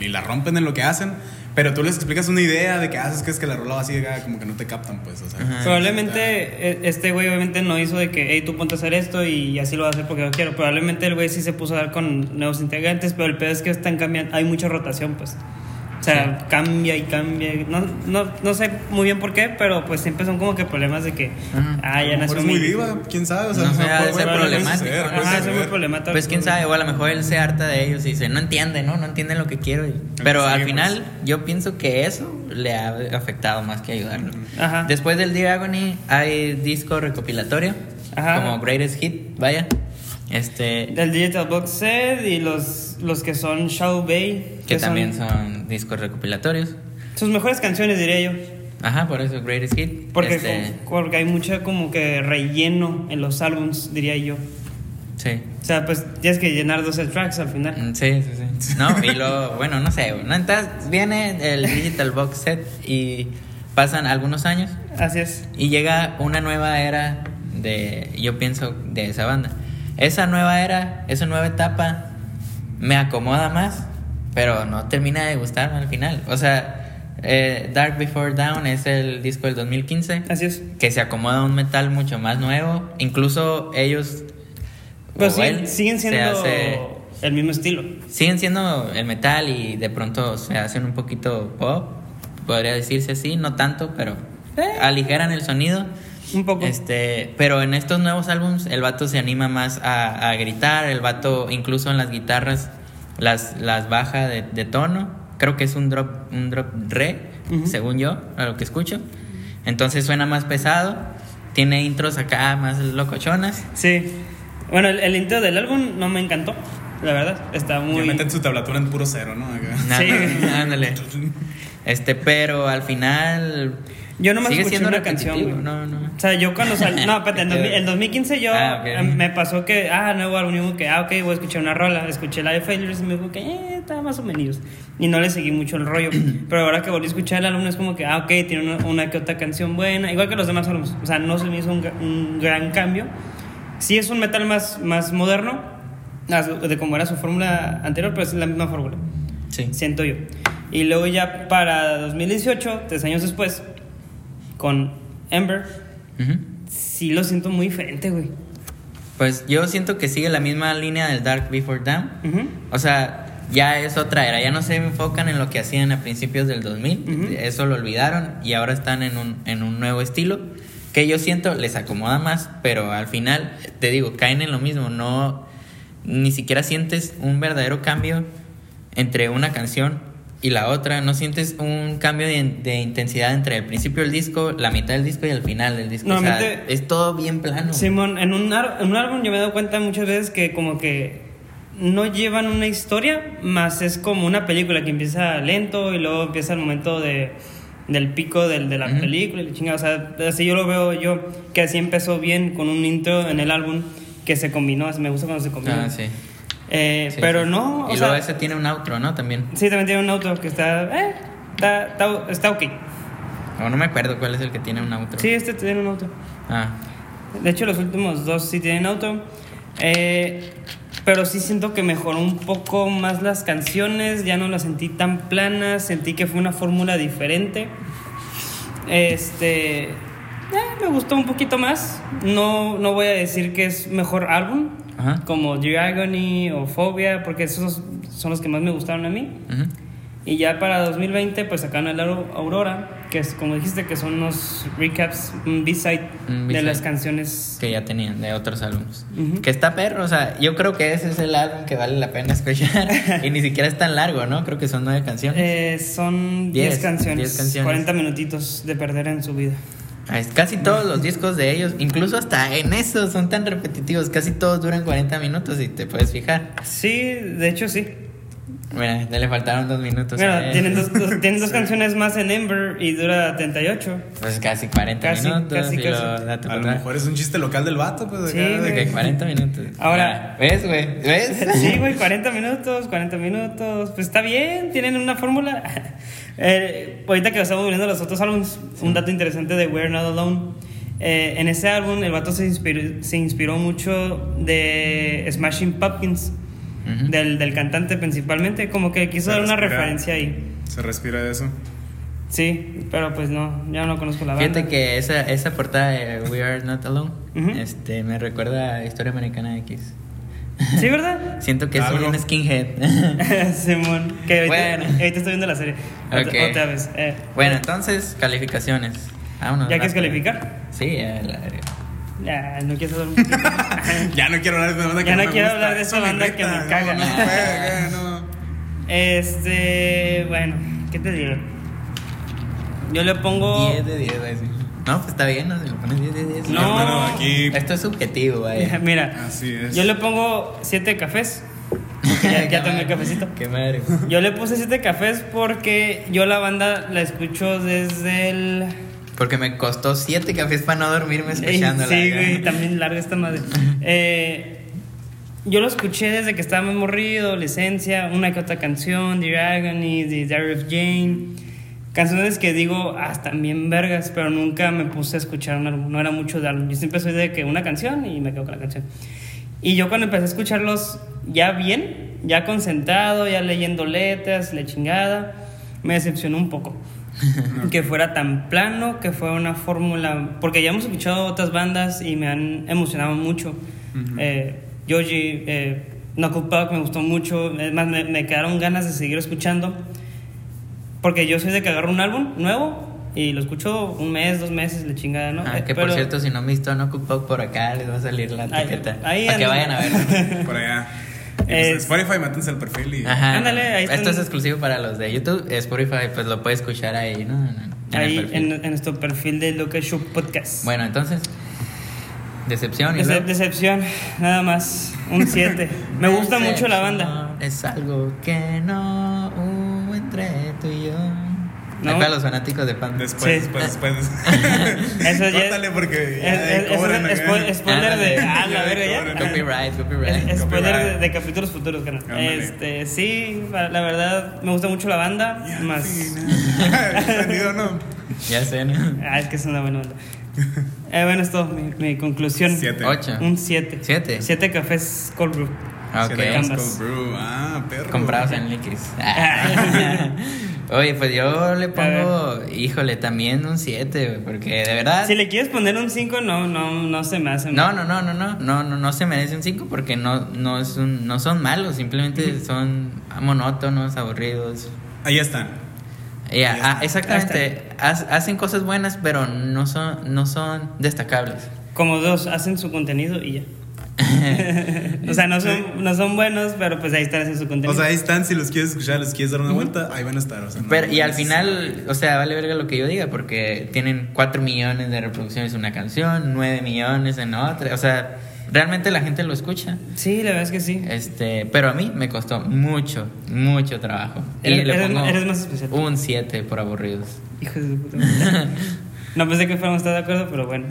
y la rompen en lo que hacen, pero tú les explicas una idea de que haces que es que la rola va así, ah, como que no te captan, pues, o sea. Probablemente eh, este güey obviamente no hizo de que, hey, tú ponte a hacer esto y así lo voy a hacer porque yo quiero. Probablemente el güey sí se puso a dar con nuevos integrantes, pero el pedo es que están cambiando, hay mucha rotación, pues. O sea, cambia y cambia. No, no, no sé muy bien por qué, pero pues siempre son como que problemas de que. Ajá. Ah, ya nació es muy diva, quién sabe. O sea, No sé, puede- ser puede problemático, puede Ajá, es suceder. muy problemático. Pues quién sabe, o a lo mejor él se harta de ellos y dice, no entiende, ¿no? No entiende lo que quiero. y- Pero Sí, al pues. final yo pienso que eso le ha afectado más que ayudarlo. Ajá. Después del Dear Agony hay disco recopilatorio, Ajá. como Greatest Hit, vaya. Este, Del Digital Box Set y los, los que son Shadow Bay. que también son discos recopilatorios. Sus mejores canciones, diría yo. Ajá, por eso Greatest Hit. Porque, Este, porque hay mucho como que relleno en los álbums, diría yo. sí. O sea, pues tienes que llenar 12 tracks al final. Mm, Sí, sí, sí. No, y luego, <laughs> bueno, no sé, ¿no? Entonces viene el Digital Box Set y pasan algunos años Así es. y llega una nueva era de, yo pienso, de esa banda. Esa nueva era, esa nueva etapa me acomoda más, pero no termina de gustarme al final. O sea, eh, Dark Before Dawn es el disco del 2015 Así es. que se acomoda a un metal mucho más nuevo. Incluso ellos... Pero siguen, siguen siendo hace- el mismo estilo. siguen siendo el metal y de pronto se hacen un poquito pop, podría decirse así, no tanto, pero Eh. aligeran el sonido. Un poco. Este, pero en estos nuevos álbums el vato se anima más a, a gritar, el vato incluso en las guitarras las, las baja de, de tono, creo que es un drop, un drop re, según yo, a lo que escucho. Entonces suena más pesado, tiene intros acá más locochonas. Sí. Bueno, el, el intro del álbum no me encantó, la verdad. Está Ya muy. meten su tablatura en puro cero, ¿no? Acá. Sí. <laughs> Ándale. Este, pero al final Yo nomás sigue escuché siendo una canción, güey. No, no. O sea, yo cuando salió. No, espérate, en, 2000 en 2015 yo Ah, ok. em, me pasó que. Ah, nuevo álbum. que, ah, ok, voy a escuchar una rola. Escuché la de Failures y me dijo que, eh, estaba más o menos. Y no le seguí mucho el rollo. <clears throat> Pero ahora que volví a escuchar el álbum es como que, ah, ok, tiene una, una que otra canción buena. Igual que los demás álbumes. O sea, no se me hizo un, un gran cambio. Sí es un metal más, más moderno. De como era su fórmula anterior, pero es la misma fórmula Sí. siento yo. Y luego ya para 2018, tres años después, con Ember, Ujú. sí lo siento muy diferente, güey. Pues yo siento que sigue la misma línea del Dark Before Dawn. O sea, ya es otra era, ya no se enfocan en lo que hacían a principios del 2000, Ujú. eso lo olvidaron y ahora están en un, en un nuevo estilo que yo siento les acomoda más, pero al final, te digo, caen en lo mismo, no, ni siquiera sientes un verdadero cambio entre una canción y la otra, no sientes un cambio de, de intensidad entre el principio del disco, la mitad del disco y el final del disco. O sea, Normalmente- es todo bien plano. Simón, en un, en un álbum yo me he dado cuenta muchas veces que como que no llevan una historia, más es como una película que empieza lento y luego empieza el momento de, del pico del, de la película y la chingada. O sea, así yo lo veo yo, que así empezó bien con un intro en el álbum que se combinó, me gusta cuando se combina. Ah, sí. Eh, Sí, pero sí. no, o Y sea, luego ese tiene un outro, ¿no? También. Sí, también tiene un auto que está. Eh, está, está, está ok. No me acuerdo cuál es el que tiene un outro. Sí, este tiene un auto. Ah, De hecho, los últimos dos sí tienen auto. Eh, pero sí siento que mejoró un poco más las canciones. Ya no las sentí tan planas. Sentí que fue una fórmula diferente. Este. Me gustó un poquito más. No, no voy a decir que es mejor álbum. Ajá. Como The Agony o Phobia. Porque esos son los que más me gustaron a mí. ujú. Y ya para 2020, pues sacaron el Auro- Aurora, que es como dijiste, que son unos recaps, un B-side de las canciones. que ya tenían de otros álbumes. Que está perro, o sea, yo creo que ese es el álbum que vale la pena escuchar. <laughs> y ni siquiera es tan largo, ¿no? Creo que son nueve canciones. Eh, son 10 Diez, canciones, diez canciones. 40 minutitos de perder en su vida. Casi todos los discos de ellos, incluso hasta en eso, son tan repetitivos. Casi todos duran 40 minutos y te puedes fijar. Sí, de hecho sí. Mira, ya le faltaron dos minutos. Mira, tienen dos, dos- tienen dos <laughs> canciones más en Ember y dura 38. Pues casi 40 Casi, minutos. casi, casi. date A lo mejor es un chiste local del vato, pues. Sí, acá, de que- que 40 minutos. Ahora-. ¿Ves, güey? ¿Ves? <laughs> Sí, güey, 40 minutos, 40 minutos. Pues está bien, tienen una fórmula. <laughs> Eh, ahorita que estamos viendo los otros álbumes, un dato interesante de We're Not Alone. Eh, en ese álbum, el vato se inspiró, se inspiró mucho de Smashing Pumpkins, Ujú. del, del cantante principalmente. Como que quiso Se dar una respira. referencia ahí. Se respira eso. Sí, pero pues no, ya no conozco la banda. Fíjate que esa, esa portada de We Are Not Alone Ujú. este, me recuerda a Historia Americana X. ¿Sí, verdad? <laughs> Siento que Algo. un skinhead. <laughs> Simón. Que ahorita, Bueno. ahorita estoy viendo la serie. Otra, Ok. otra vez. Eh, bueno, entonces, calificaciones. Vámonos. ¿Ya quieres calificar? Sí, ya, la verga. Ya, no quiero saber mucho. <laughs> Ya no quiero hablar de esa banda que Ya no me quiero gusta. hablar de esa banda que me caga. No, se puede, no. Este. Bueno, ¿qué te digo? Yo le pongo. 10 de 10, güey. No, pues está bien, ¿no? Si le pones 10 de 10. No. Hermano, aquí. Esto es subjetivo, güey. <laughs> Mira, Así es. yo le pongo 7 cafés. Ya, ya tomé el cafecito. <laughs> Qué madre. Yo le puse 7 cafés porque yo la banda la escucho desde el. Porque me costó 7 cafés para no dormirme escuchándola. Sí, güey. también larga esta madre. Eh, yo lo escuché desde que estaba muy morrido, adolescencia, una que otra canción, The Agony, The Diary of Jane. Canciones que digo, ah, están bien vergas, pero nunca me puse a escuchar un álbum. No era mucho de álbum. Yo siempre soy de que una canción y me quedo con la canción. Y yo cuando empecé a escucharlos ya bien, ya concentrado, ya leyendo letras, la chingada, me decepcionó un poco. Que fuera tan plano, que fuera una fórmula. Porque ya hemos escuchado otras bandas y me han emocionado mucho. eh, Yoji, eh, Knuckle Puck me gustó mucho. Es más, me, me quedaron ganas de seguir escuchando. Porque yo soy de que agarro un álbum nuevo y lo escucho un mes, dos meses, la chingada, ¿no? Ah, Eh, que por cierto, si no han visto No Cook por acá, les va a salir la Ahí- etiqueta. ahí para que vayan a ver. <laughs> Por allá. Pues, Es- Spotify, mátense al perfil y. Ajá. Ándale, ahí Esto es exclusivo para los de YouTube. Spotify, pues lo puedes escuchar ahí, ¿no? En el Ahí perfil. en, en nuestro perfil de Local Show Podcast. Bueno, entonces, decepción. y Dece- luego- decepción, nada más. Un 7. <laughs> Me gusta mucho la banda. Es algo que no hubo entre tú y yo. No. Para los fanáticos de Panda. Después, Sí. después, después. <laughs> Eso ya- Córtale porque. Es, ya es- es- cobran es- acá. spo- spoiler de. Ah, la verga ya. Copyright, copyright. Es- spoiler de, capítulos futuros, canal. Ándale. Este, sí, la verdad, me gusta mucho la banda. Ya, más. sí, no. ¿Entendido no? Ya sé, ¿no? Ah, es que es una buena banda. Eh, bueno, esto, mi, mi conclusión. Siete. Ocho. Un 7. ¿Siete? 7 cafés cold brew. Ok. Siete gramos Ambas. cold brew. Ah, perro. Comprados en Liquis. <laughs> <laughs> Oye, pues yo le pongo, híjole, también un 7, porque de verdad. Si le quieres poner un 5, no, no, no se me hace. No, no, no, no, no, no, no, no se merece un 5 porque no, no, es un- no son malos, simplemente son monótonos, aburridos. Ahí están. Ahí ah, está. exactamente, ha- hacen cosas buenas, pero no son, no son destacables. Como dos, hacen su contenido y ya. <laughs> o sea, no son, no son buenos, pero pues ahí están haciendo su contenido. O sea, ahí están. Si los quieres escuchar, les quieres dar una vuelta, ahí van a estar. O sea, no- Pero, y al final, o sea, vale verga lo que yo diga, porque tienen 4 millones de reproducciones en una canción, 9 millones en otra, o sea, realmente la gente lo escucha. sí, la verdad es que sí. Este, pero a mí me costó mucho, mucho trabajo. Y Eres- le pongo eres más especial. un 7 por aburridos. Hijo de puta madre. <laughs> No pensé que fuéramos estar de acuerdo, pero bueno.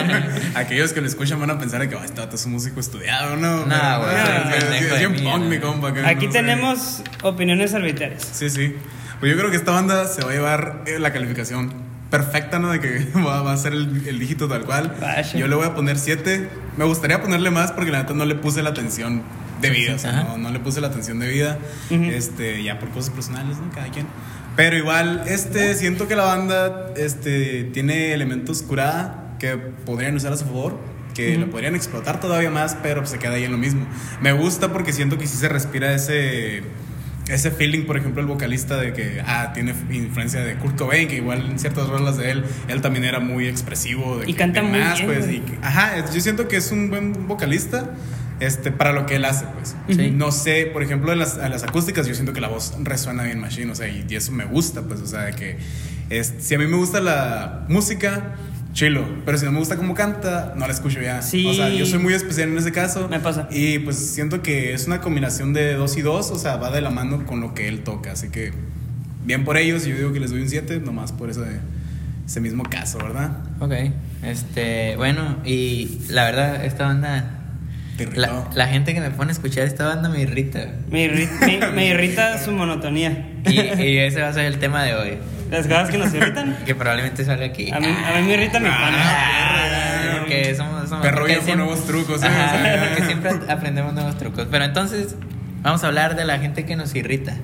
<laughs> Aquellos que lo escuchan van a pensar que "Ay, este vato es un músico estudiado, ¿no? No, Pero, güey, es- es un de punk, ¿no? mi compa. Aquí no sé. tenemos opiniones arbitrarias. Sí, sí. Pues yo creo que esta banda se va a llevar eh, la calificación perfecta, ¿no? De que <laughs> va, va a ser el, el dígito tal cual. Vaya. Yo le voy a poner 7. Me gustaría ponerle más porque la neta no le puse la atención debida. O sea, no, no le puse la atención debida. Ujú. Este, ya por cosas personales, ¿no? Cada quien. Pero igual, este, siento que la banda este, tiene elementos curada que podrían usar a su favor, que lo podrían explotar todavía más, pero se queda ahí en lo mismo. Me gusta porque siento que sí se respira ese, ese feeling, por ejemplo, el vocalista de que ah, tiene influencia de Kurt Cobain, que igual en ciertas rolas de él, él también era muy expresivo. De Y que- canta de muy más, bien, pues, y que- Ajá, yo siento que es un buen vocalista. Este, para lo que él hace, pues. Sí. No sé, por ejemplo, en las, en las acústicas yo siento que la voz resuena bien machine, o sea, y, y eso me gusta, pues, o sea, de que es, si a mí me gusta la música, chilo, pero si no me gusta cómo canta, no la escucho ya. Sí. O sea, yo soy muy especial en ese caso. Me pasa. Y pues siento que es una combinación de dos y dos, o sea, va de la mano con lo que él toca, así que bien por ellos, yo digo que les doy un 7, nomás por ese, ese mismo caso, ¿verdad? Ok, este, bueno, y la verdad, esta banda. La, la gente que me pone a escuchar esta banda me irrita. Me, irri- <laughs> me- me irrita su monotonía. Y, y ese va a ser el tema de hoy, Las cosas que nos irritan. <laughs> que probablemente salga aquí. A mí, a mí me irrita mi pana. Ah, porque somos, somos Perro porque viejo, siempre- nuevos trucos, ¿eh? Ajá, porque siempre aprendemos nuevos trucos. Pero entonces, vamos a hablar de la gente que nos irrita.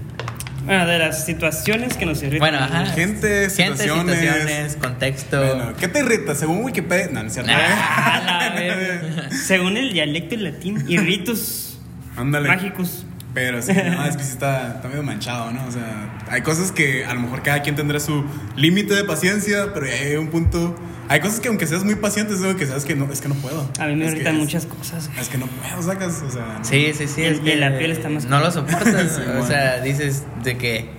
Bueno, de las situaciones que nos irritan. Bueno, ajá. Gente, Gente, situaciones. situaciones, contexto. Bueno, ¿qué te irrita? Según Wikipedia. No, no es cierto. Ah, la. <laughs> Según el dialecto latín, irritus. Ándale. mágicos. Pero sí, no, es que sí está, está medio manchado, ¿no? O sea, hay cosas que a lo mejor cada quien tendrá su límite de paciencia, pero ya hay un punto. Hay cosas que aunque seas muy paciente, es algo que sabes que no, es que no puedo. A mí me irritan es- muchas cosas. Es que no puedo, sacas, o sea. no. Sí, sí, sí. Y- es y que la piel está más No lo soportas. <laughs> Sí, o sea, dices de que.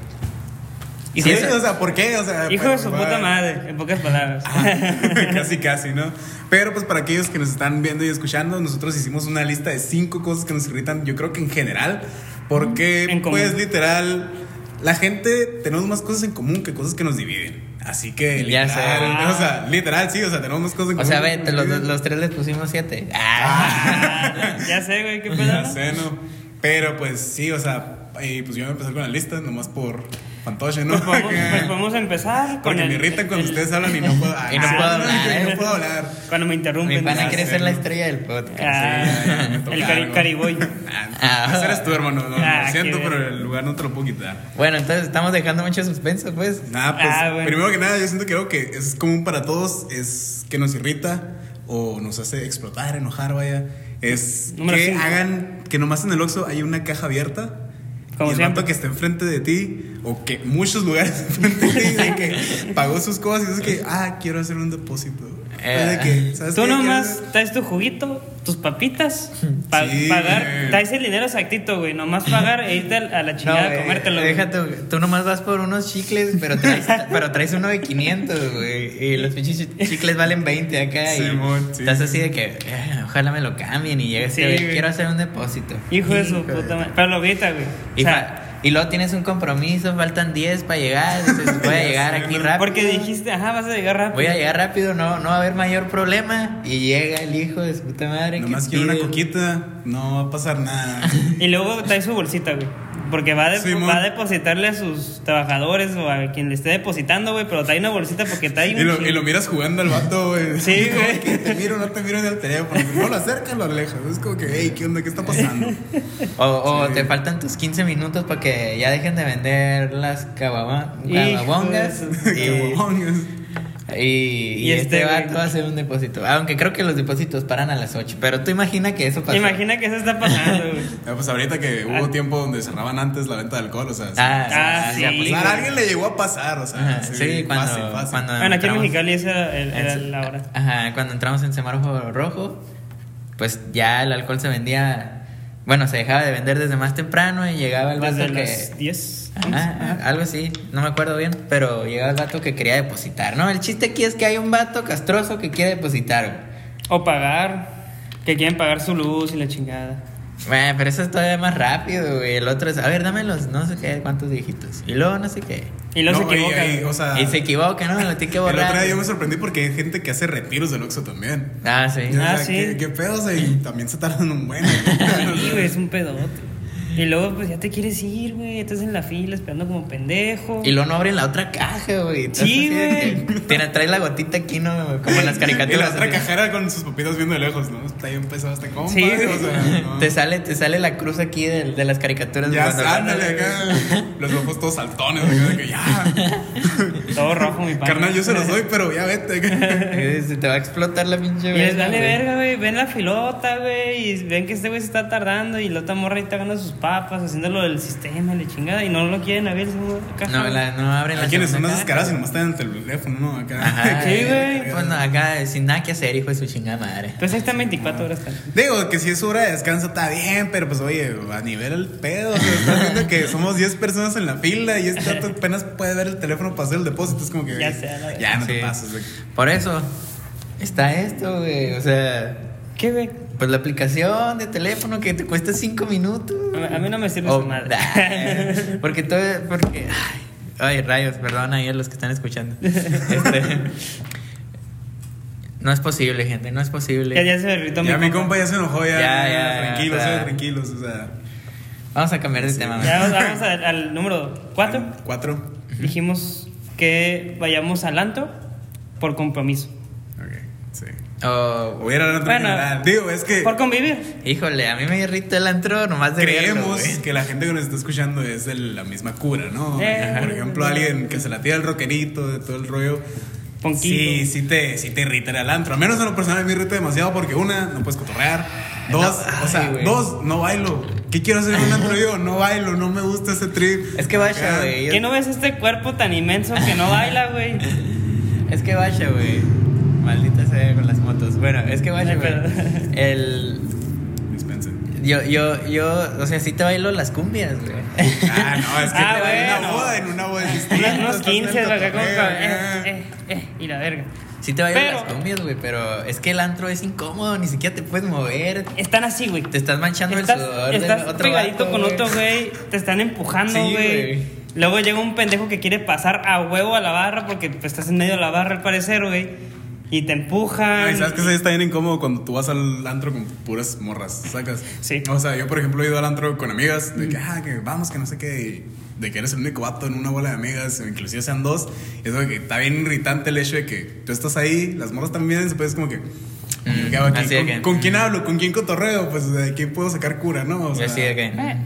Y Sí, eso- o sea, ¿por qué? O sea, Hijo de su puta madre, en pocas palabras. Ajá, <laughs> casi, casi, ¿no? Pero pues para aquellos que nos están viendo y escuchando, nosotros hicimos una lista de cinco cosas que nos irritan, yo creo que en general, porque En pues literal, la gente tenemos más cosas en común que cosas que nos dividen. Así que Ya literal, sé. o sea, literal, sí, o sea, tenemos más cosas en O común. sea, que vete, los, tres les pusimos siete. Ah, <laughs> ya sé, güey, qué pedo. Ya sé, ¿no? Pero pues sí, o sea, y pues yo voy a empezar con la lista, nomás por fantoche, ¿no? Pues podemos, pues podemos empezar con Porque el- me irritan cuando el- ustedes hablan y no puedo, Y no puedo hablar, y ¿eh? no puedo hablar. Cuando me Mi interrumpen. pana Ya quiere ser la ¿no? estrella del podcast. Ah, Sí, el cari cariboy. Ah, Ah. ese eres tú, hermano. No, Ah, lo siento, pero el lugar no te lo puedo quitar. Bueno, entonces estamos dejando mucho suspenso, pues. Nada, pues, Ah, bueno. primero que nada, yo siento que algo que es común para todos es que nos irrita o nos hace explotar, enojar, vaya. Es Número que cinco. hagan que nomás en el Oxxo hay una caja abierta. Como y el siempre. que está enfrente de ti, o que muchos lugares <laughs> enfrente de ti, de que pagó sus cosas y es que, ah, quiero hacer un depósito. Eh, Es de que, ¿sabes Tú qué? nomás traes tu juguito, tus papitas, <laughs> pa- Sí, pagar, traes el dinero exactito, güey. Nomás pagar e irte a la No, chingada a comértelo. güey. Deja tú, tú nomás vas por unos chicles, pero traes, <laughs> pero traes uno de 500, güey. Y los pinches chicles valen 20 acá. y Simón, sí, estás sí, así de que, "Eh, ojalá me lo cambien. Y llegas Sí, y güey. quiero hacer un depósito. Hijo de su puta madre. Pero lo grita, güey. Y, O sea, y luego tienes un compromiso, faltan 10 para llegar. Dices, <laughs> voy a llegar aquí rápido. porque dijiste, ajá, vas a llegar rápido. Voy a llegar rápido, no, no va a haber mayor problema. Y llega el hijo de su puta madre. que Nomás quiero una coquita, no va a pasar nada. <laughs> Y luego trae su bolsita, güey. Porque va a, de- va a depositarle a sus trabajadores o a quien le esté depositando, güey. Pero trae una bolsita porque trae un. Y lo, y lo miras jugando al vato, güey. Sí, güey. Te miro, no te miro en el teléfono. No lo acercas, lo alejas. Es como que, hey, ¿qué onda? ¿Qué está pasando? O, o Sí. te faltan tus 15 minutos para que ya dejen de vender las cababongas. Y. <laughs> y, y Y este, este, güey. vato hace un depósito. Aunque creo que los depósitos paran a las 8. Pero tú imagina que eso pasó. Imagina que eso está pasando, güey. Eh, <laughs> Pues ahorita que hubo Ah. tiempo donde cerraban antes la venta de alcohol, o sea. sí. Ah, Ah, sí, sí. a alguien le llegó a pasar, o sea. Ajá, sí, cuando, fácil, fácil. cuando Bueno, aquí en entramos- Mexicali esa era, el- era en- la hora. Ajá, cuando entramos en semáforo rojo, pues ya el alcohol se vendía. Bueno, se dejaba de vender desde más temprano y llegaba el vato Desde que. las 10. Ajá, ajá, algo así, no me acuerdo bien, pero llegaba el vato que quería depositar, ¿no? El chiste aquí es que hay un vato castroso que quiere depositar, güey. O pagar. Que quieren pagar su luz y la chingada. Bueno, pero eso es todavía más rápido, güey. El otro es, a ver, dame los no sé qué, cuántos dígitos. Y luego no sé qué. Y luego No, se equivoca. y- y, o sea, Y se equivoca, ¿no? Lo tiene que <laughs> el otro borrar. día yo me sorprendí porque hay gente que hace retiros del Oxxo también. Ah, sí. O sea, Ah, sí. ¿qué, qué pedo? O sea, y también se tardan un buen. <laughs> Sí, güey, es un pedote. Y luego, pues ya te quieres ir, güey. Estás en la fila esperando como pendejo. Y luego no abren la otra caja, güey. Sí, güey. Tiene, trae la gotita aquí, ¿no? Como en las <laughs> Y caricaturas. la otra así. cajera con sus papitas viendo de lejos, ¿no? Está bien pesado este compa. Sí, o güey. sea, <laughs> no. Te sale, te sale la cruz aquí de, de las caricaturas. Ya, cuando- ándale acá. Los ojos todos saltones, acá, de que ya. <laughs> Todo rojo, mi pana. Carnal, yo se los doy, pero ya vete. Se te va a explotar la pinche Y les vale verga, güey. Ven la filota, güey. Y ven que este güey se está tardando. Y la otra morra ahí está ganando sus papas, haciéndolo del sistema, y la chingada. Y no lo quieren abrir. No, la, no abren la Hay quienes son caja. descarados y nomás están en el teléfono, ¿no? Acá. Ajá. <laughs> Sí, güey. Pues no, acá sin nada que hacer, hijo de su chingada madre. Pues ahí están 24 horas. tal. Digo que si es hora de descanso está bien, pero pues oye, a nivel el pedo, o sea, estás viendo que somos 10 personas en la fila y este dato apenas puede ver el teléfono para hacer el depósito, es como que Ya güey, sé, a la ya no te Sí. pases. güey. Por eso está esto, güey. O sea, ¿Qué, güey? Pues la aplicación de teléfono que te cuesta 5 minutos. A a mí no me sirve Oh, su madre. nah, <laughs> porque todo, porque, ay, ay, rayos, perdón ahí a los que están escuchando. Este, no es posible, gente, no es posible. Ya, ya se irritó Ya mi compa. ya se enojó, ya, Ya, ya, ya, tranquilos, o sea. tranquilos, o sea, Vamos a cambiar de tema. man. Ya vamos, vamos al, al número 4. cuatro. Dijimos que vayamos al antro por compromiso. Ok, sí. O- Hubiera en Bueno, general. Digo, es que Por convivir. híjole, a mí me irrita el antro nomás de creemos que la gente que nos está escuchando es de la misma cura, ¿no? Eh. Por ejemplo, alguien que se la tira el rockerito, de todo el rollo. Ponquito. Sí, sí te, sí te irrita el antro. Al menos en lo personal me irrita demasiado porque una, no puedes cotorrear. Dos, No, o sea, dos, no bailo. ¿qué quiero hacer en un antro yo? No bailo, no me gusta ese trip. Es que vaya, güey. ¿Qué no ves este cuerpo tan inmenso que no baila, güey? <laughs> Es que vaya, güey. Maldita sea con las motos. Bueno, es que vaya, perdón. <laughs> El. Yo, yo, yo, o sea, sí te bailo las cumbias, güey. Ah, no, es que Ah, en una bueno. boda, en una boda es distinto. Unos, unos estás en el 15, acá como. cotorreo, Eh, eh, eh, y la verga. Sí te bailo Pero- las cumbias, güey, pero es que el antro es incómodo, ni siquiera te puedes mover. Están así, güey. Te estás manchando Estás, el sudor estás del otro pegadito vato, con güey. otro güey, te están empujando, Sí, güey. güey. Luego llega un pendejo que quiere pasar a huevo a la barra porque pues, estás en medio de la barra al parecer, güey. Y te empujan. Ay, ¿sabes que sí está bien incómodo cuando tú vas al antro con puras morras, sacas? Sí. O sea, yo, por ejemplo, he ido al antro con amigas, de que, ah, que vamos, que no sé qué, y de que eres el único vato en una bola de amigas, o inclusive sean dos. Y eso que está bien irritante el hecho de que tú estás ahí, las morras también, después es como que. Mm, ¿Con, que- con quién hablo? ¿Con quién cotorreo? Pues de quién puedo sacar cura, ¿no? O sea, así de que. Eh,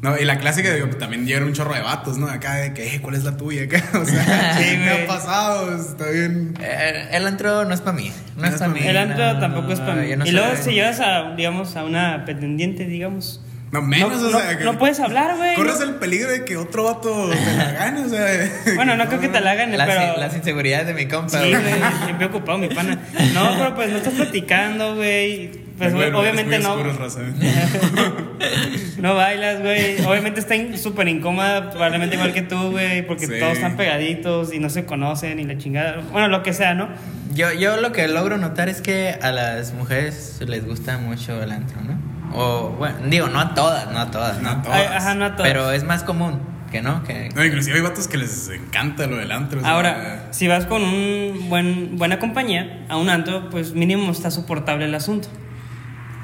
No, y la clásica, digo, también llegan un chorro de vatos, ¿no? Acá de que, eh, ¿cuál es la tuya? <laughs> Acá, o sea, <laughs> Sí, ¿qué me ha pasado? Está bien. Eh, el antro no es para mí. No es para mí. El antro no, tampoco es para mí. y luego si llevas a, digamos, a una pretendiente, digamos. No, menos, no, o sea, no- que- no puedes hablar, güey. Corres el peligro de que otro vato te la gane, o sea. Bueno, no creo que te la hagan, Las, pero. las inseguridades de mi compa, Sí, güey, siempre ocupado mi pana. No, pero pues no estás platicando, güey. Pues Bueno, obviamente no. oscuro, raza, <laughs> ¿eh? No bailas, güey. Obviamente está in- súper incómoda, probablemente igual que tú, güey, porque Sí. todos están pegaditos y no se conocen y la chingada. Bueno, lo que sea, ¿no? Yo, yo lo que logro notar es que a las mujeres les gusta mucho el antro, ¿no? O, bueno, digo, no a todas, no a todas, No ¿no? a todas. Ajá, no a todas. Pero es más común que no, que... No, inclusive hay vatos que les encanta lo del antro. o sea, Ahora, si vas con un buen, buena compañía a un antro, pues mínimo está soportable el asunto.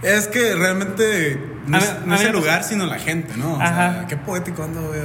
Es que realmente no A es, no a es el pues- lugar, sino la gente, ¿no? O Ajá. sea, qué poético ando, güey.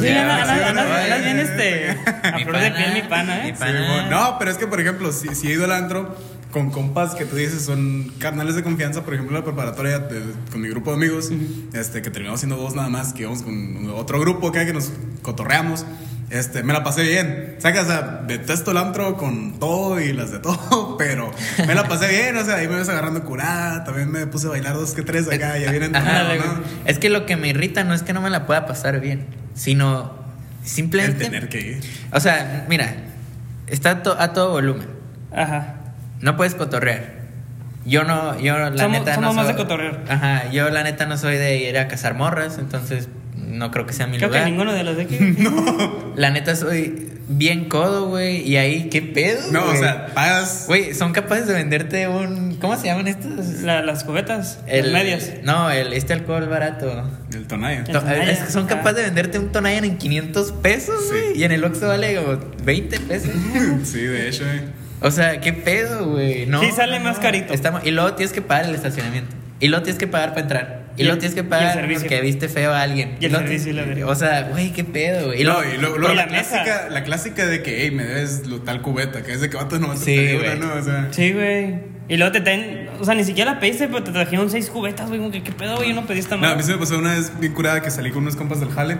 Sí, andas, bien. este. A Mi flor de piel, mi pana, mi ¿eh? pana. Sí, bueno, no, pero es que, por ejemplo, si, si he ido al antro con compas que tú dices son carnales de confianza, por ejemplo, en la preparatoria de- con mi grupo de amigos, este, que terminamos siendo dos nada más, que íbamos con otro grupo acá que nos cotorreamos. Este, me la pasé bien. Sacas, o sea, detesto el antro con todo y las de todo, <laughs> pero me la pasé bien, o sea, ahí me ves agarrando curada, también me puse a bailar dos que tres acá, ya vienen Ajá, ¿no? Es que lo que me irrita no es que no me la pueda pasar bien, sino El simplemente... tener que ir. O sea, mira, está to- a todo volumen. Ajá. No puedes cotorrear. Yo no, yo la Somos- neta somos no más soy- de cotorrear. Ajá, yo la neta no soy de ir a cazar morras, entonces no creo que sea mi Creo lugar. que ninguno de los de aquí. <laughs> La neta soy bien codo, güey, y ahí qué pedo, No, o güey? sea, pagas. Güey, son capaces de venderte un ¿cómo se llaman estos? La- las cubetas, El- las medias. No, el este alcohol barato. El Tonaya. El To- Tonaya, es que son ajá. capaces de venderte un Tonayan en 500 pesos, Sí. güey, y en el Oxxo vale como 20 pesos. <laughs> Sí, de hecho, eh. O sea, ¿qué pedo, güey? No, Sí, sale no, más no. carito. Está y luego tienes que pagar el estacionamiento. Y luego tienes que pagar para entrar. Y, Y luego tienes que y pagar porque viste feo a alguien. Y el luego servicio y la. O sea, güey, qué pedo, güey. Y luego, y luego- luego y la, clásica, la clásica de que, hey, me debes lo- tal cubeta, que es de que vatos no Sí, te güey. una, ¿no? O sea, Sí, güey. Y luego te traen. O sea, ni siquiera la pediste, pero te trajeron seis cubetas, güey. como que, ¿Qué pedo, güey? Yo no pedí esta no, a mí madre. se me pasó una vez bien curada que salí con unos compas del jale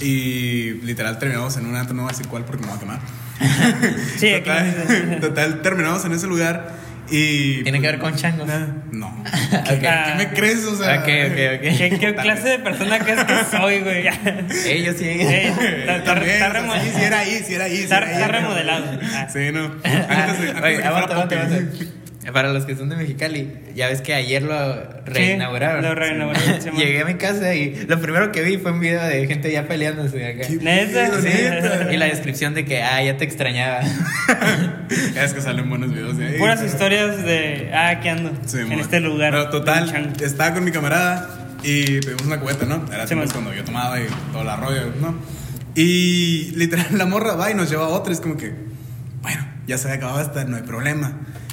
y literal terminamos en un antro, no voy a decir cuál porque me va a quemar. Sí, total, total, terminamos en ese lugar y. Tiene que ver con changos. No. <laughs> ¿Qué, qué me crees? O sea. Ok, ok, ok. ¿Qué, qué clase de persona crees que soy, güey? <laughs> Ey, yo sí. Está- está- También, está o sea, remo- sí, sí era ahí, sí era ahí. Está- remodelado. Ah. Sí, no. Antes, de- Ah, antes de que fuera aguanta, aguanta, Poppy. aguanta. Para los que son de Mexicali, ya ves que ayer lo reinauguraron. lo reinauguraron, sí, man. Llegué a mi casa y lo primero que vi fue un video de gente ya peleándose acá. ¿Qué Neta, sí. Y la descripción de que, ah, ya te extrañaba. <laughs> Es que salen buenos videos de ahí. Puras historias de. Ah, aquí ando. Sí, en mon. este lugar. Pero total, estaba con mi camarada y pedimos una cubeta, ¿no? Era Sí, cuando yo tomaba y todo el rollo, ¿no? Y literal, la morra va y nos lleva a otra. Es como que, bueno, ya se había acabado esta, no hay problema.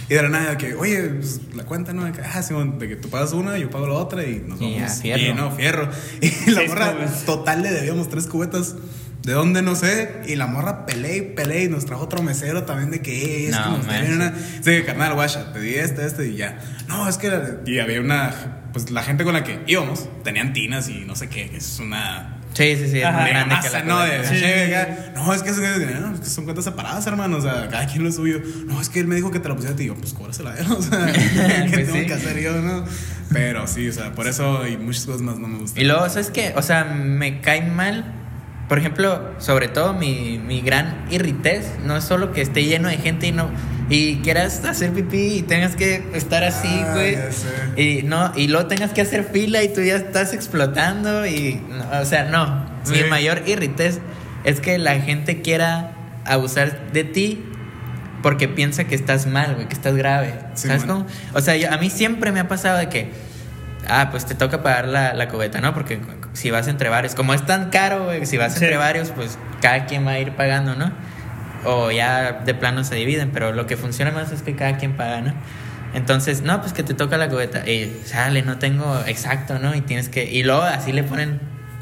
Y de la nada, que, oye, pues, la cuenta, ¿no? De que, Ah, Simón, de que tú pagas una, yo pago la otra y nos Y vamos. ya, fierro. Y no, fierro. <laughs> Y la morra, total, le debíamos tres cubetas. ¿De dónde? No sé. Y la morra pelea y pelea y nos trajo otro mesero también de que, "Eh, es No, que nos deben una... Sí, carnal, guacha, pedí este, este y ya. No, es que... Y había una... Pues la gente con la que íbamos tenían tinas y no sé qué, es una... Sí, sí, sí, es más de grande que la ¿no? De Sí, sí, es que, es, no, es que son cuentas separadas, hermano. O sea, cada quien lo suyo. No, es que él me dijo que te la pusiera a ti. Yo, pues cóbrasela a <laughs> él. O sea, <laughs> ¿qué Pues tengo sí. que hacer yo, no? Pero sí, o sea, por eso y muchas cosas más no me gustan. Y luego, ¿sabes qué? O sea, me cae mal. Por ejemplo, sobre todo mi, mi gran irritez, no es solo que esté lleno de gente y no y quieras hacer pipí y tengas que estar así, Ah, güey. y no, y luego tengas que hacer fila y tú ya estás explotando y no, o sea, no. Sí. Mi mayor irritez es que la gente quiera abusar de ti porque piensa que estás mal, güey, que estás grave. Sí, ¿Sabes cómo? O sea, yo- a mí siempre me ha pasado de que, ah, pues te toca pagar la, la cubeta, ¿no? Porque si vas entre varios, como es tan caro, güey, si vas Sí. entre varios, pues cada quien va a ir pagando, ¿no? O ya de plano se dividen, pero lo que funciona más es que cada quien paga, ¿no? Entonces, no, pues que te toca la cubeta. Y sale, no tengo exacto, ¿no? Y tienes que. Y luego así le ponen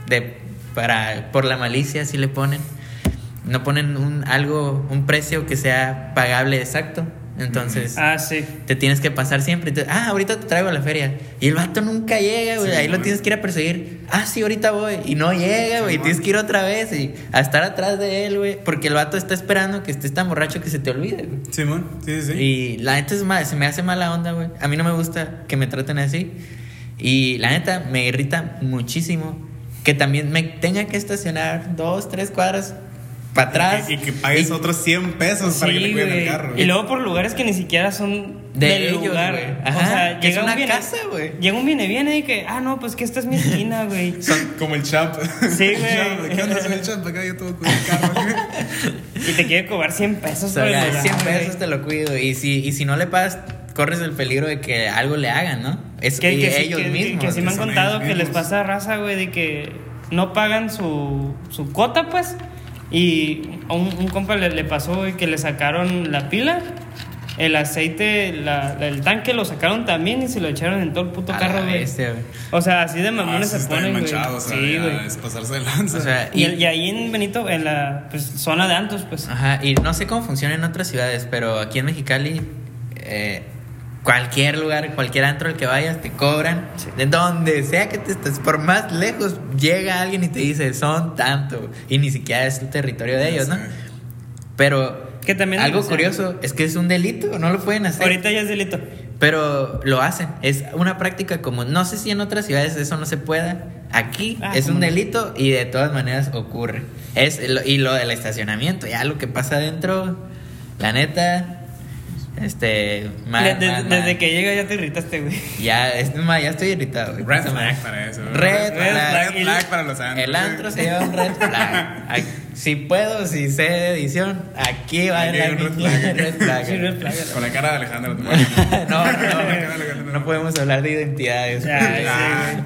de. Para, por la malicia, así le ponen. No ponen un algo, un precio que sea pagable exacto. Entonces, Ah, sí. te tienes que pasar siempre. Entonces, ah, ahorita te traigo a la feria. Y el vato nunca llega, güey. Sí, Ahí lo tienes que ir a perseguir. Ah, sí, ahorita voy. Y no llega, güey. Sí, tienes que ir otra vez y a estar atrás de él, güey. Porque el vato está esperando que estés tan borracho que se te olvide, güey. Simón, sí, sí. sí. Y la neta es mal, se me hace mala onda, güey. A mí no me gusta que me traten así. Y la neta me irrita muchísimo que también me tenga que estacionar dos, tres cuadras para atrás. Y, y que pagues Y- otros 100 pesos para que Sí, te cuiden el güey. carro. Y luego por lugares que ni siquiera son De del ellos, lugar. güey. O Ajá, sea, que es llega una un viene, casa, güey. Llega un viene viene y que, ah, no, pues que esta es mi esquina, <laughs> güey. Como el champ. Sí, <laughs> El güey. ¿Qué onda? Soy el champ. Acá yo todo con el carro. <laughs> y te quiere cobrar 100 O pesos sea, por el lugar, 100 güey. pesos te lo cuido. Y si, y si no le pagas, corres el peligro de que algo le hagan, ¿no? Es Que, que sí, ellos que- que- mismos. que sí me han contado que les pasa raza, güey, de que no pagan su, su cuota, pues. Y a un, un compa le, le pasó, que le sacaron la pila, el aceite, la, la- el tanque lo sacaron también y se lo echaron en todo el puto A carro, güey. bestia, güey. O sea, así de mamones Ah, se ponen, güey. o sea, sí, güey. Es pasarse de lanza. O sea, Y, y ahí en Benito, en la pues, zona de Antos, pues. Ajá, y no sé cómo funciona en otras ciudades, pero aquí en Mexicali, eh, cualquier lugar, cualquier antro al que vayas, te cobran. De donde sea que te estés, por más lejos, llega alguien y te dice, son tanto. Y ni siquiera es el territorio de ellos, ¿no? Pero Que también- algo o sea, curioso es que es un delito, no lo pueden hacer. Ahorita ya es delito. Pero lo hacen. Es una práctica como. No sé si en otras ciudades eso no se pueda. Aquí Ah, es un no. delito y de todas maneras ocurre. Es lo- y lo del estacionamiento, ya lo que pasa adentro, la neta. Este. ma- De- de- ma- ma- desde que llega ya te irritaste, güey. Ya, es, ya estoy irritado. güey. Red flag para eso. Red Red flag. Red flag para los antros. El antro se lleva un red flag. <laughs> Si puedo, si sé de edición, aquí va Aquí un red flag. <laughs> red flag. Sí, red flag. Con la cara de Alejandro. no, <laughs> no, no, no podemos hablar de identidades. Ya,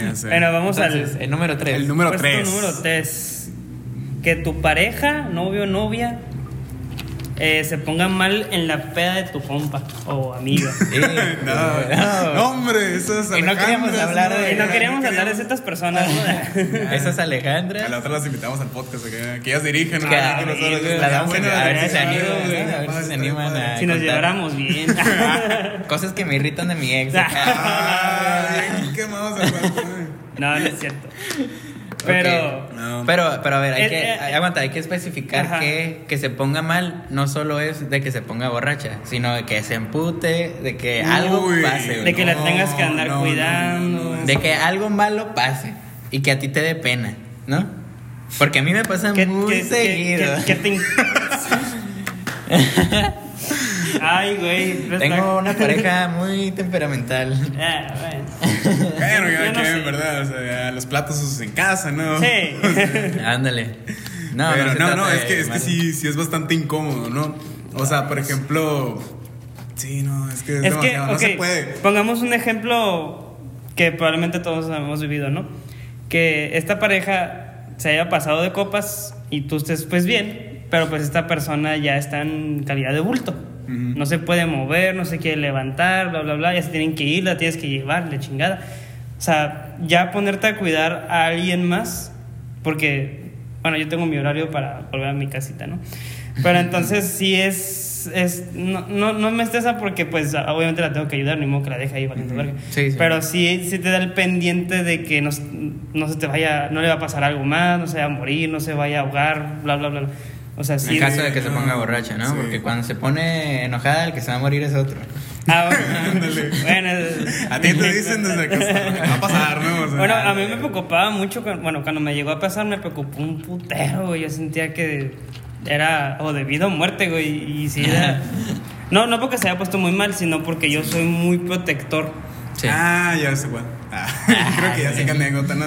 ya sé. Bueno, vamos Entonces, al el número 3. El número puesto 3. número 3. Que tu pareja, novio o novia, eh, se ponga mal en la peda de tu compa o amiga. <laughs> No, no, hombre, eso es Y no queríamos Alejandra, hablar de- y no queríamos hablar de ciertas personas. ¿no? Esa es A la Alejandra. otra las invitamos al podcast, que, que ellas dirigen. ¿no? Que- a ver si se animan, a ver si se animan a- si nos lleváramos bien. <laughs> Cosas que me irritan de mi ex. Ah, bien quemados no, no es cierto. Pero. No. Pero, pero a ver, hay Eh, que, eh, aguanta, hay que especificar que que se ponga mal no solo es de que se ponga borracha, sino de que se empute, de que algo Uy, pase, güey. De que la No, tengas que andar no, cuidando. De que algo malo pase y que a ti te dé pena, ¿no? Porque a mí me pasa muy que- que- seguido. que- que te <laughs> <laughs> Ay, güey. red Tengo una pareja muy temperamental. <laughs> Ah, bueno. Bueno, Yo ya no que, sé. en verdad, o sea, los platos usos en casa, ¿no? Sí. <laughs> Ándale. No, Pero no, no, es que, es que sí, sí es bastante incómodo, ¿no? O sea, por ejemplo, sí, no, es que es, Es que, demasiado, no se puede. pongamos un ejemplo que probablemente todos hemos vivido, ¿no? Que esta pareja se haya pasado de copas y tú estés pues bien, pero pues esta persona ya está en calidad de bulto. Ujú. No se puede mover, no se quiere levantar, bla, bla, bla, ya se tienen que ir, la tienes que llevar, la chingada. O sea, ya ponerte a cuidar a alguien más, porque, bueno, yo tengo mi horario para volver a mi casita, ¿no? Pero entonces <laughs> sí es es, no, no, no me estresa porque pues obviamente la tengo que ayudar, ni modo que la deje ahí valiendo verga. Sí, sí. Pero sí, sí te da el pendiente de que no, no se te vaya, no le va a pasar algo más, no se va a morir, no se vaya a ahogar, bla, bla, bla. bla. O sea, sí. En caso de que se ponga borracha, ¿no? sí. Porque cuando se pone enojada, el que se va a morir es otro. Ah, bueno. <laughs> bueno, A ti te dicen desde que va a pasar, ¿no? O sea, Bueno, a mí me preocupaba mucho, cu- bueno, cuando me llegó a pasar me preocupó un putero, güey. Yo sentía que era o de vida o muerte, güey. Y sí, era- <laughs> No, no porque se haya puesto muy mal, sino porque yo soy muy protector. Sí. Ah, ya sé cuál. Ah, <laughs> creo que ya sé qué anécdota, ¿no?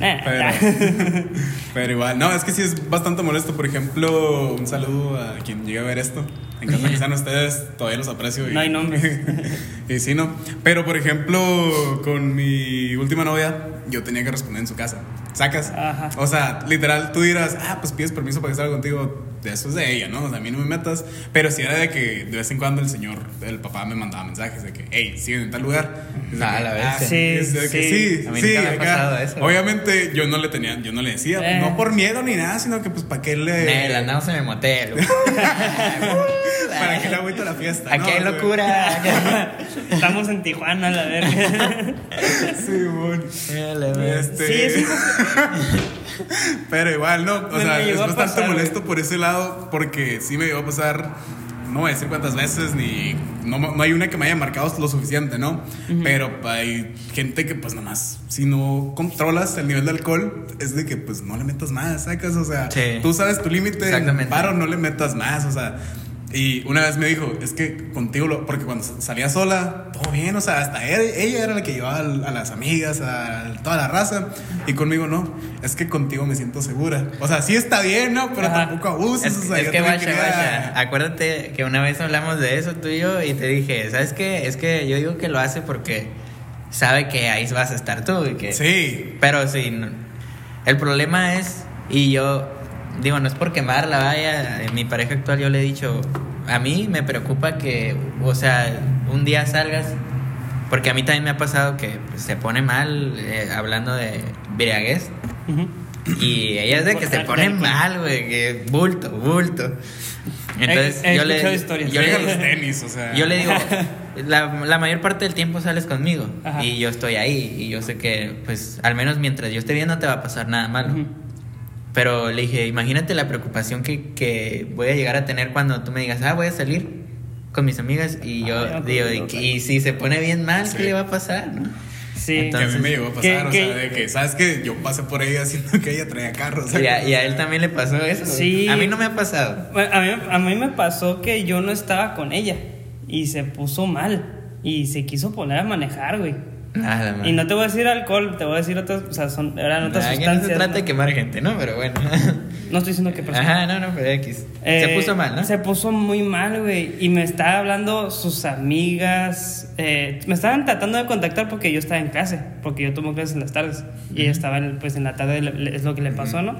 Eh. Pero, <laughs> pero igual, no, es que sí es bastante molesto. Por ejemplo, un saludo a quien llegue a ver esto. En caso de que sean ustedes, todavía los aprecio. Y, No hay nombres. <laughs> y sí, no. Pero por ejemplo, con mi última novia, yo tenía que responder en su casa. ¿Sacas? Ajá. O sea, literal, tú dirás, ah, pues pides permiso para que salga contigo. Eso es de ella, ¿no? O sea, a mí no me metas. Pero si era de que de vez en cuando el señor, el papá me mandaba mensajes de que, hey, siguen en tal lugar. De Ah, la bestia. Sí, es de que sí. sí, A mí sí, me ha acá. pasado eso. Obviamente yo no le tenía, yo no le decía, Eh. no por miedo ni nada, sino que pues para que le. Nel, andamos en el motel. güey. <laughs> para que le agüite la fiesta. Aquí ¿no? hay locura. <laughs> Estamos en Tijuana, la verga. Sí, bueno. Este, Sí, es <laughs> <laughs> Pero igual, no, o Me- sea, me es bastante pasar, molesto por ese lado porque sí me llegó a pasar, no voy a decir cuántas veces, ni no, no hay una que me haya marcado lo suficiente, ¿no? Pero hay gente que pues nomás, si no controlas el nivel de alcohol, es de que pues no le metas más, sacas, o sea, Sí. tú sabes tu límite, paro, no le metas más, o sea... Y una vez me dijo, es que contigo, lo, porque cuando salía sola, todo bien, o sea, hasta ella, ella era la que llevaba al- a las amigas, a toda la raza, y conmigo no, es que contigo me siento segura. O sea, sí está bien, ¿no? Pero Ajá. tampoco abuses, Es, o sea, es que guacha, quería- guacha. Acuérdate que una vez hablamos de eso tú y yo y te dije, ¿sabes qué? Es que yo digo que lo hace porque sabe que ahí vas a estar tú y que... Sí, Pero sí, no- el problema es, y yo digo, no es por quemarla, vaya, mi pareja actual yo le he dicho, a mí me preocupa que, o sea, un día salgas, porque a mí también me ha pasado que se pone mal eh, hablando de briaguez. Ujú. Y ella es de que se pone mal, güey, que bulto, bulto. Entonces He- he yo le historias. yo le, <laughs> los tenis, o sea. yo le digo, <laughs> la, la mayor parte del tiempo sales conmigo Ajá. y yo estoy ahí y yo sé que, pues, al menos mientras yo esté bien no te va a pasar nada malo. Pero le dije, imagínate la preocupación que, que voy a llegar a tener cuando tú me digas, ah, voy a salir con mis amigas y yo no, digo, pues, y, si se pone bien mal, Sí. ¿qué le va a pasar? no? Sí. que a Entonces, mí me llegó a pasar, ¿qué- o qué- sea, de que, ¿sabes que Yo pasé por ella haciendo que ella traía carros. Y a, y a él también le pasó eso. Sí. A mí no me ha pasado. A, mí, a mí me pasó que yo no estaba con ella y se puso mal y se quiso poner a manejar, güey. Nada más. Y no te voy a decir alcohol, te voy a decir otras, o sea, son, eran otras Nah, sustancias. no se trata ¿no? de quemar gente, ¿no? Pero bueno. No estoy diciendo que persona. Ajá, no, no, pero X. Eh, se puso mal, ¿no? Se puso muy mal, güey. Y me estaba hablando sus amigas. eh, me estaban tratando de contactar porque yo estaba en clase. Porque yo tomo clases en las tardes. Y ella estaba en, pues, en la tarde, es lo que le pasó, ¿no?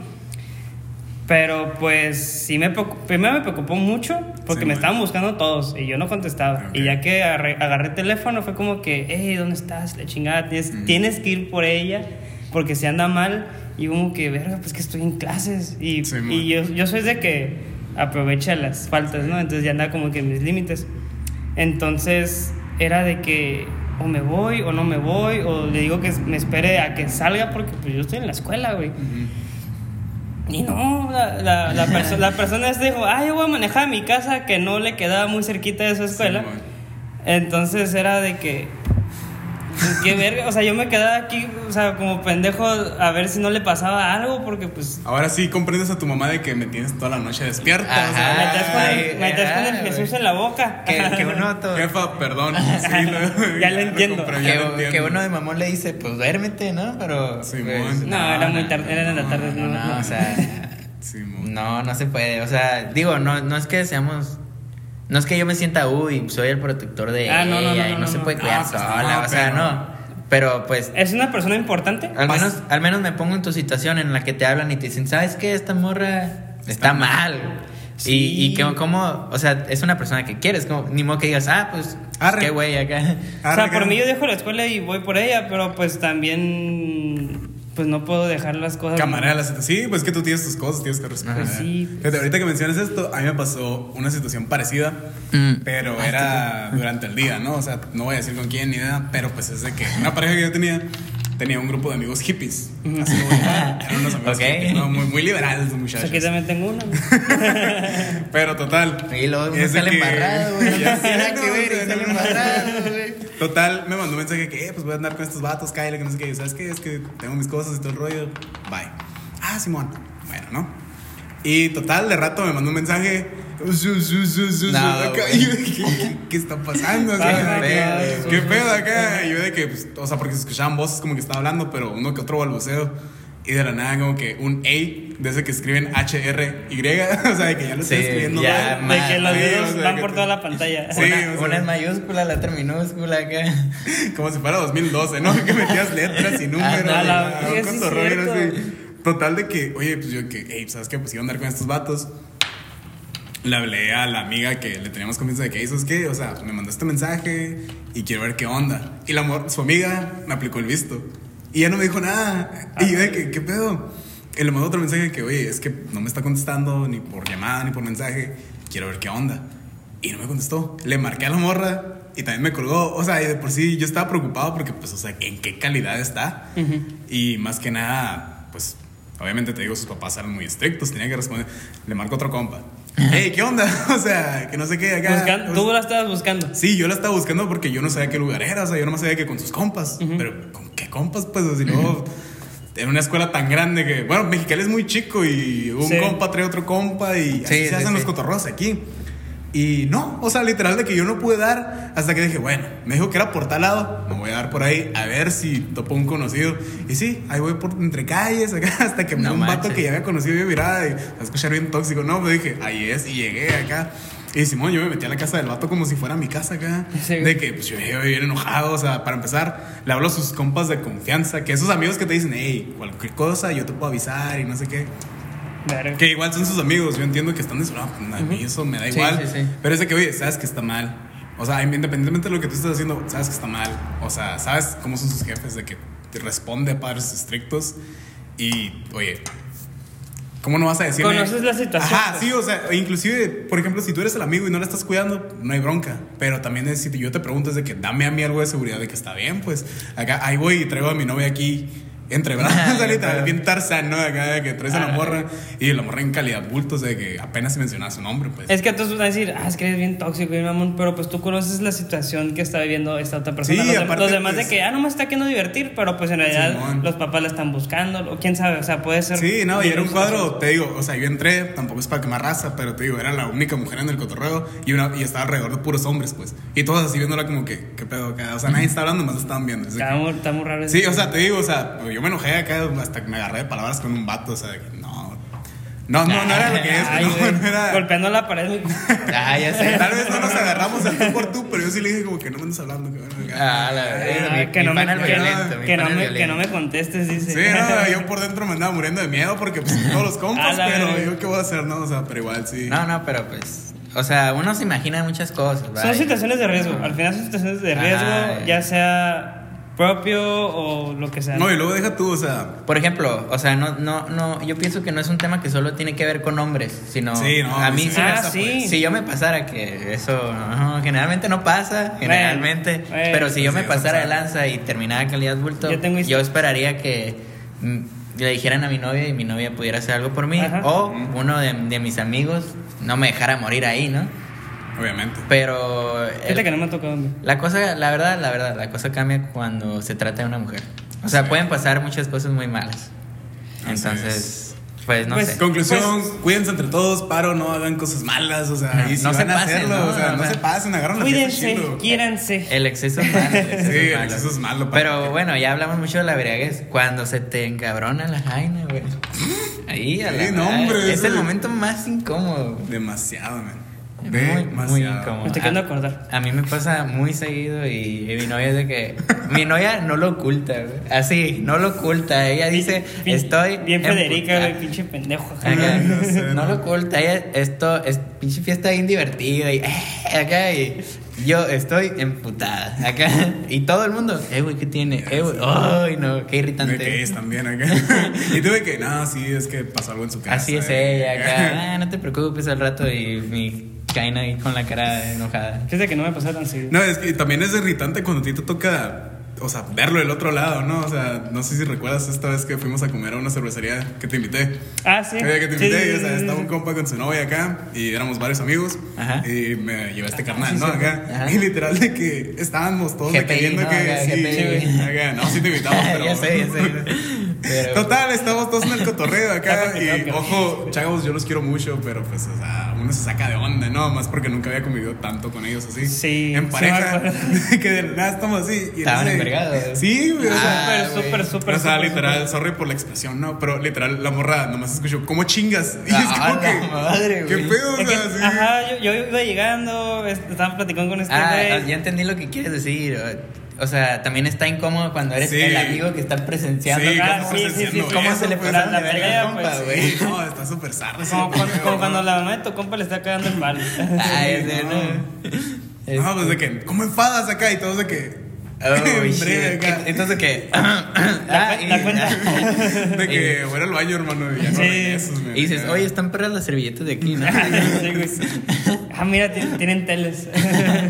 Pero pues sí me preocu- primero me preocupó mucho porque Sí, me man. estaban buscando todos y yo no contestaba. Y ya que agarré, el teléfono fue como que, hey, ¿dónde estás? La chingada, tienes, tienes que ir por ella porque si anda mal. Y como que, verga, pues que estoy en clases. Y, Sí, y yo, yo soy de que aprovecha las faltas, ¿no? Entonces ya anda como que en mis límites. Entonces era de que o me voy o no me voy o le digo que me espere a que salga porque pues yo estoy en la escuela, güey. Y no, la, la, la, perso- la persona dijo, ah, yo voy a manejar a mi casa que no le quedaba muy cerquita de su escuela. Entonces era de que, qué verga, o sea, yo me quedaba aquí, o sea, como pendejo a ver si no le pasaba algo porque pues... Ahora sí comprendes a tu mamá de que me tienes toda la noche despierta. o sea, Me Ajá. traes con Ay, el, con el ajá, Jesús en la boca. Que, que uno <laughs> to- Jefa, perdón. Sí, <laughs> lo- Ya lo entiendo. compré, ya lo que, entiendo. que uno de mamón le dice, pues duérmete, ¿no? Pero. Pues, No, era muy tarde, era en la tarde. No, no, no, no. o sea. Simón. No, no se puede. O sea, digo, no, no es que seamos. No es que yo me sienta, uy, soy el protector de Ah, no, no, ella no, y no, no, se puede No, cuidar pues, sola. no, o sea, pero- no. Pero pues. ¿Es una persona importante? Al menos, al menos me pongo en tu situación en la que te hablan y te dicen, ¿sabes qué? Esta morra está, mal. Sí. Y, y que, como, o sea, es una persona que quieres, como, ni modo que digas, ah, pues, Arre. qué güey acá. O sea, por mí yo dejo la escuela y voy por ella, pero pues también pues no puedo dejar las cosas. Camarada la situación. Sí, pues que tú tienes tus cosas, tienes que responder. Pues sí. Fíjate, ahorita que mencionas esto, a mí me pasó una situación parecida, Mm. pero era durante el día, ¿no? O sea, no voy a decir con quién ni nada, pero pues es de que una pareja que yo tenía tenía un grupo de amigos hippies. Así lo voy a llamar. Eran unos amigos hippies, ¿no? muy, muy liberales los Pues muchachos. aquí también tengo una. <laughs> Pero total. Y luego uno sale que- embarrado, güey. <laughs> Ya que no, ver y o sea, sale no, embarrado, güey. Total, me mandó un mensaje que, eh, pues voy a andar con estos vatos, cállale, que no sé qué. ¿Sabes qué? Es que tengo mis cosas y todo el rollo. Bye. Ah, Simón. Bueno, ¿no? Y total, de rato me mandó un mensaje. "Su, su, su, su, su", No, acá. güey. <laughs> Y yo dije, ¿qué, qué está pasando? Dios. ¿Qué pedo acá? Y yo de que, pues, o sea, porque se escuchaban voces como que estaba hablando, pero uno que otro balbuceo. Y de la nada, como que un A, de ese que escriben H-R-Y, <laughs> o sea, de que ya lo estoy Sí, escribiendo. ya, mal. De que los dedos o sea, van por te- toda la pantalla. Sí, Una, o sea- una en mayúscula, la otra minúscula acá. <laughs> Como si fuera 2012, ¿no? <laughs> Que metías letras y números. Y la- así. Total de que, oye, pues yo que, hey, ¿sabes qué? Pues iba a andar con estos vatos. Le hablé a la amiga que le teníamos confianza de que, ¿sabes qué? O sea, me mandó este mensaje y quiero ver qué onda. Y la, su amiga me aplicó el visto. Y ya no me dijo nada. Y yo de que, ¿qué pedo? Y le mandó otro mensaje que, oye, es que no me está contestando ni por llamada ni por mensaje. Quiero ver qué onda. Y no me contestó. Le marqué a la morra y también me colgó. O sea, y de por sí yo estaba preocupado porque, pues, o sea, ¿en qué calidad está? Y más que nada, pues, obviamente te digo, sus papás eran muy estrictos, tenía que responder. Le marco otro compa. Hey, ¿qué onda? <laughs> O sea, que no sé qué acá. Tú la estabas buscando. Sí, yo la estaba buscando porque yo no sabía qué lugar era, o sea, yo no sabía que con sus compas. Pero, ¿con qué compas? Pues, si no, <laughs> en una escuela tan grande que, bueno, Mexicali es muy chico y un Sí. compa trae otro compa y así Sí, se hacen sí. los cotorros aquí. Y no, o sea, literal de que yo no pude dar hasta que dije, bueno, me dijo que era por tal lado, me voy a dar por ahí a ver si topo un conocido. Y sí, ahí voy por entre calles <laughs> acá hasta que me No dio un vato que ya había conocido yo mirada y a escuchar bien tóxico. No, me dije, ahí es, y llegué acá. Y Simón, yo me metí a la casa del vato como si fuera mi casa acá. Sí. De que pues, yo bien enojado. O sea, para empezar, le hablo a sus compas de confianza, que esos amigos que te dicen, hey, cualquier cosa, yo te puedo avisar y no sé qué. Verga. Que igual son sus amigos, yo entiendo que están lado, pues, a mí eso me da Sí, igual. sí, sí. Pero es de que, oye, sabes que está mal. O sea, independientemente de lo que tú estés haciendo, sabes que está mal. O sea, sabes cómo son sus jefes, de que te responde a padres estrictos. Y, oye, ¿cómo no vas a decirle? Conoces la situación, Ajá, pues. sí, o sea, inclusive, por ejemplo, si tú eres el amigo y no la estás cuidando, no hay bronca. Pero también es, si yo te pregunto, es de que dame a mí algo de seguridad de que está bien, pues acá, ahí voy y traigo a mi novia aquí entre brazos, <laughs> o sea, literal, bien Tarzán, ¿no? Acá de que traes a la morra y la morra en calidad bultos de que apenas se menciona su nombre, pues. Es que tú vas a decir, ah, es que eres bien tóxico, bien mamón, pero pues tú conoces la situación que está viviendo esta otra persona. Sí, los, aparte, los demás pues- de que, ah, no me está queriendo divertir, pero pues en realidad Simón. los papás la están buscando, o quién sabe, o sea, puede ser. Sí, no, y era un cuadro, te digo, o sea, yo entré, tampoco es para quemar raza, pero te digo, era la única mujer en el cotorreo y, una, y estaba alrededor de puros hombres, pues. Y todos así viéndola como que, ¿qué pedo acá? O sea, nadie está hablando, más estaban viendo. Está que- muy, está muy raro. Sí, o sea, te digo, o sea, yo me enojé acá hasta que me agarré de palabras con un vato, o sea, que no. No, no, no era lo que es, Ay, no, güey, no era. Golpeando la pared. Ah, ya sé. Tal vez no nos agarramos al tú por tú, pero yo sí le dije como que no me andas hablando, que bueno, acá. Ah, la Ah, que, no me, el que, no- el me, que no me contestes, dice. Sí, no, yo por dentro me andaba muriendo de miedo porque pues todos los <laughs> A compas, pero yo qué voy a hacer, no, o sea, pero igual sí. No, no, pero pues. O sea, uno se imagina muchas cosas. Son vaya. situaciones de riesgo. Al final son situaciones de Ajá. riesgo, ya sea propio o lo que sea. No, y luego deja tú, o sea, Por ejemplo, o sea, no, no, no, yo pienso que no es un tema que solo tiene que ver con hombres, sino Sí, no, a mí sí, sí, Ah, sí. si yo me pasara que eso no, generalmente no pasa, generalmente, bueno, pero si yo sí, me pasara de lanza y terminara calidad bulto, Yo tengo yo esperaría que mm, le dijeran a mi novia y mi novia pudiera hacer algo por mí, Ajá. o uno de, de mis amigos no me dejara morir ahí, ¿no? Obviamente. Pero el- Fíjate que no me ha tocado. la cosa, la verdad, la verdad, la cosa cambia cuando se trata de una mujer. O sea, Sí. pueden pasar muchas cosas muy malas. Así Entonces, pues no Pues, sé. Conclusión, Pues- cuídense entre todos, paro, no hagan cosas malas, o sea, No, y si no se van a pasen, hacerlo, ¿no? o sea, no sea, se pasen, agarran la Cuídense, quiéranse. El exceso es malo. El <laughs> exceso Sí, es el malo. exceso es malo, para Pero que- bueno, ya hablamos mucho de la briaguez. Cuando se te encabrona la jaina, güey. <laughs> Ahí, a la Sí, no, madre. hombre, Es ese- el momento más incómodo. Demasiado, man. Muy, muy Demasiado. incómodo. Me estoy queriendo acordar. A mí me pasa muy seguido y, y mi novia es de que. Mi novia no lo oculta, güey. Así, no lo oculta. Ella dice, estoy. Bien Federica, emputada". güey, pinche pendejo. Acá, No sé, no no. lo oculta. Ella, esto es pinche fiesta bien divertida. Y acá, y yo estoy emputada. Acá, y todo el mundo, eh, güey, ¿qué tiene? Eh, güey, ay, no, qué De irritante. que es también acá. <laughs> y tuve que, no, sí, es que pasó algo en su casa. Así es eh. ella, acá. <laughs> Ah, no te preocupes al rato. Y mi Kaina ahí con la cara enojada. Fíjate que no me pasó tan seguido. No, es que también es irritante cuando a ti te toca, o sea, verlo del otro lado, ¿no? O sea, no sé si recuerdas esta vez que fuimos a comer a una cervecería que te invité. Ah, sí. Oye, que te invité, sí, y, o sea, estaba sí. un compa con su novia acá y éramos varios amigos. Ajá. Y me llevé este carnal, sí, ¿no? Acá. Ajá. Y literal de que estábamos todos viendo ¿no? que. Acá, sí, GPI. acá. No, sí te invitamos, <laughs> pero. ya sé, ya sé. Pero- Total, estamos todos en el cotorreo acá. <laughs> Y ojo, chavos, yo los quiero mucho, pero pues, o sea, uno se saca de onda, ¿no? Más porque nunca había convivido tanto con ellos así. Sí, En pareja. <laughs> que de nada estamos así. y Estaban ese- envergados. Sí, güey. Ah, Súper, súper, súper. o sea, súper, literal, sorry por la expresión, ¿no? Pero literal, la morra nomás escuchó, ¿cómo chingas? <laughs> Y es Ah, como la que. madre, ¿Qué güey. pedo? O Es que, sea, sí. Ajá, yo, yo iba llegando, est- estaba platicando con este Ah, güey. ya entendí lo que quieres decir. O sea, también está incómodo cuando eres Sí. el amigo que está presenciando. Sí, Ah, ¿cómo sí, sí, sí. ¿Cómo se le Pues, pasan la verga al compa, pues, güey? Sí, no, está súper zarro. ese Como, como cuando la mamá de tu compa le está cagando el mal. <laughs> Ah, ese, no. no. No, pues de que, ¿cómo enfadas acá? Y todos de que. Oh, shit. Entonces, ¿qué? La, Ah, cu- la cuenta. <laughs> De que voy al baño, hermano. Y ya no Sí. Y dices, oye, están perras las servilletas de aquí, ¿no? <laughs> Ah, mira, tienen, teles.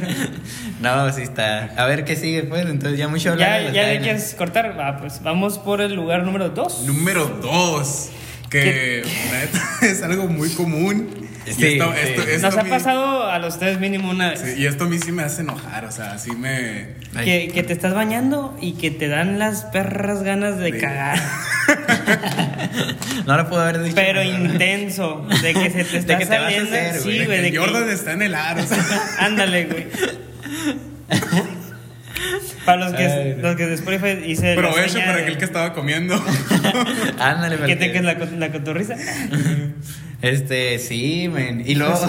<laughs> no, sí está. A ver qué sigue, pues. Entonces, ya mucho hablar de ¿Ya, las ya quieres cortar? Va, pues vamos por el lugar número 2. Número dos. Que neta, es algo muy común. Y Sí, esto, sí. esto- esto Nos ha mí- pasado a los tres mínimo una vez. sí, y esto a mí sí me hace enojar. O sea, sí me. Que, que te estás bañando y que te dan las perras ganas de Sí. cagar. <laughs> No lo puedo haber dicho. Pero intenso. De que se te <laughs> De está que te vas a saliendo. hacer, güey. sí, de güey. que de que- Jordan está en el aro. O sea, <laughs> Ándale, güey. Para los que, Ay, los que de Spotify hice provecho para de- aquel que estaba comiendo. Ándale, ¿Qué te que la, la cotorriza? Este, sí, men. Y luego. <laughs>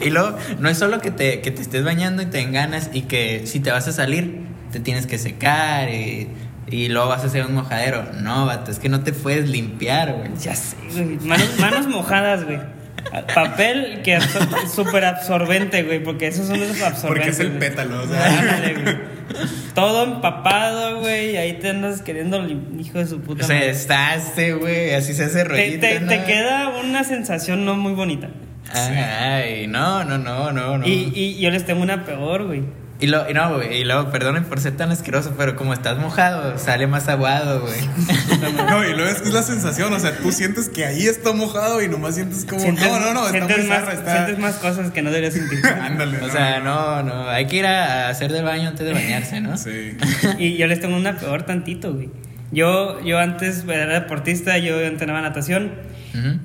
Y luego, no es solo que te, que te estés bañando y te den ganas y que si te vas a salir, te tienes que secar y, y luego vas a hacer un mojadero. No, vato, es que no te puedes limpiar, güey. Ya sé, güey. Manos, manos mojadas, güey. Papel que absor- súper absorbente, güey, porque esos son los absorbentes. Porque es el güey. pétalo. O sea, Ándale, güey. <laughs> Todo empapado, güey, y ahí te andas queriendo, hijo de su puta O sea, madre. estaste, güey, así se hace Te, rollito. te- ¿no? te queda una sensación no muy bonita. Ay, no, no, no, no, no. Y, y yo les tengo una peor, güey. Y, lo, y no, y luego, perdonen por ser tan asqueroso, pero como estás mojado, sale más aguado, güey. <laughs> no, y luego es que es la sensación. O sea, tú sientes que ahí está mojado y nomás sientes como. Sientes- no, no, no. Está sientes muy más, zarra. Está. sientes más cosas que no deberías sentir. <laughs> Ándale. O sea, no, no, hay que ir a hacer del baño antes de bañarse, ¿no? Sí. Y yo les tengo una peor tantito, güey. Yo, yo antes era deportista, yo entrenaba natación.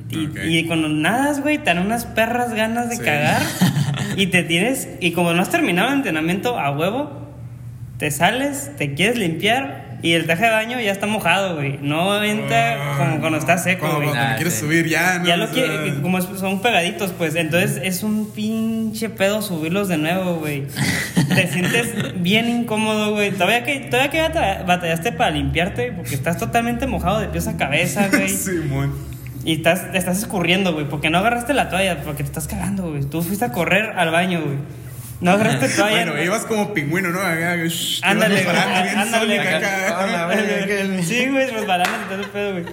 Y, Ok. y cuando nadas, güey, te dan unas perras ganas de Sí. cagar. <laughs> Y te tienes. Y como no has terminado el entrenamiento a huevo, te sales, te quieres limpiar. Y el traje de baño ya está mojado, güey. No entra como cuando está seco, Cuando, güey. cuando Ah, quieres sí. subir ya, ¿no? Ya O lo sea, quiere, como es- son pegaditos, pues. Entonces es un pinche pedo subirlos de nuevo, güey. Te sientes bien incómodo, güey. Todavía que, todavía que bata- batallaste para limpiarte, porque estás totalmente mojado de pies a cabeza, güey. <laughs> Simón. Y estás, estás escurriendo, güey, porque no agarraste la toalla, porque te estás cagando, güey. Tú fuiste a correr al baño, güey. No agarraste <laughs> toalla. Bueno, güey. ibas como pingüino, ¿no? Ándale, Ándale, güey. Sí, güey, resbalando y todo el pedo, güey.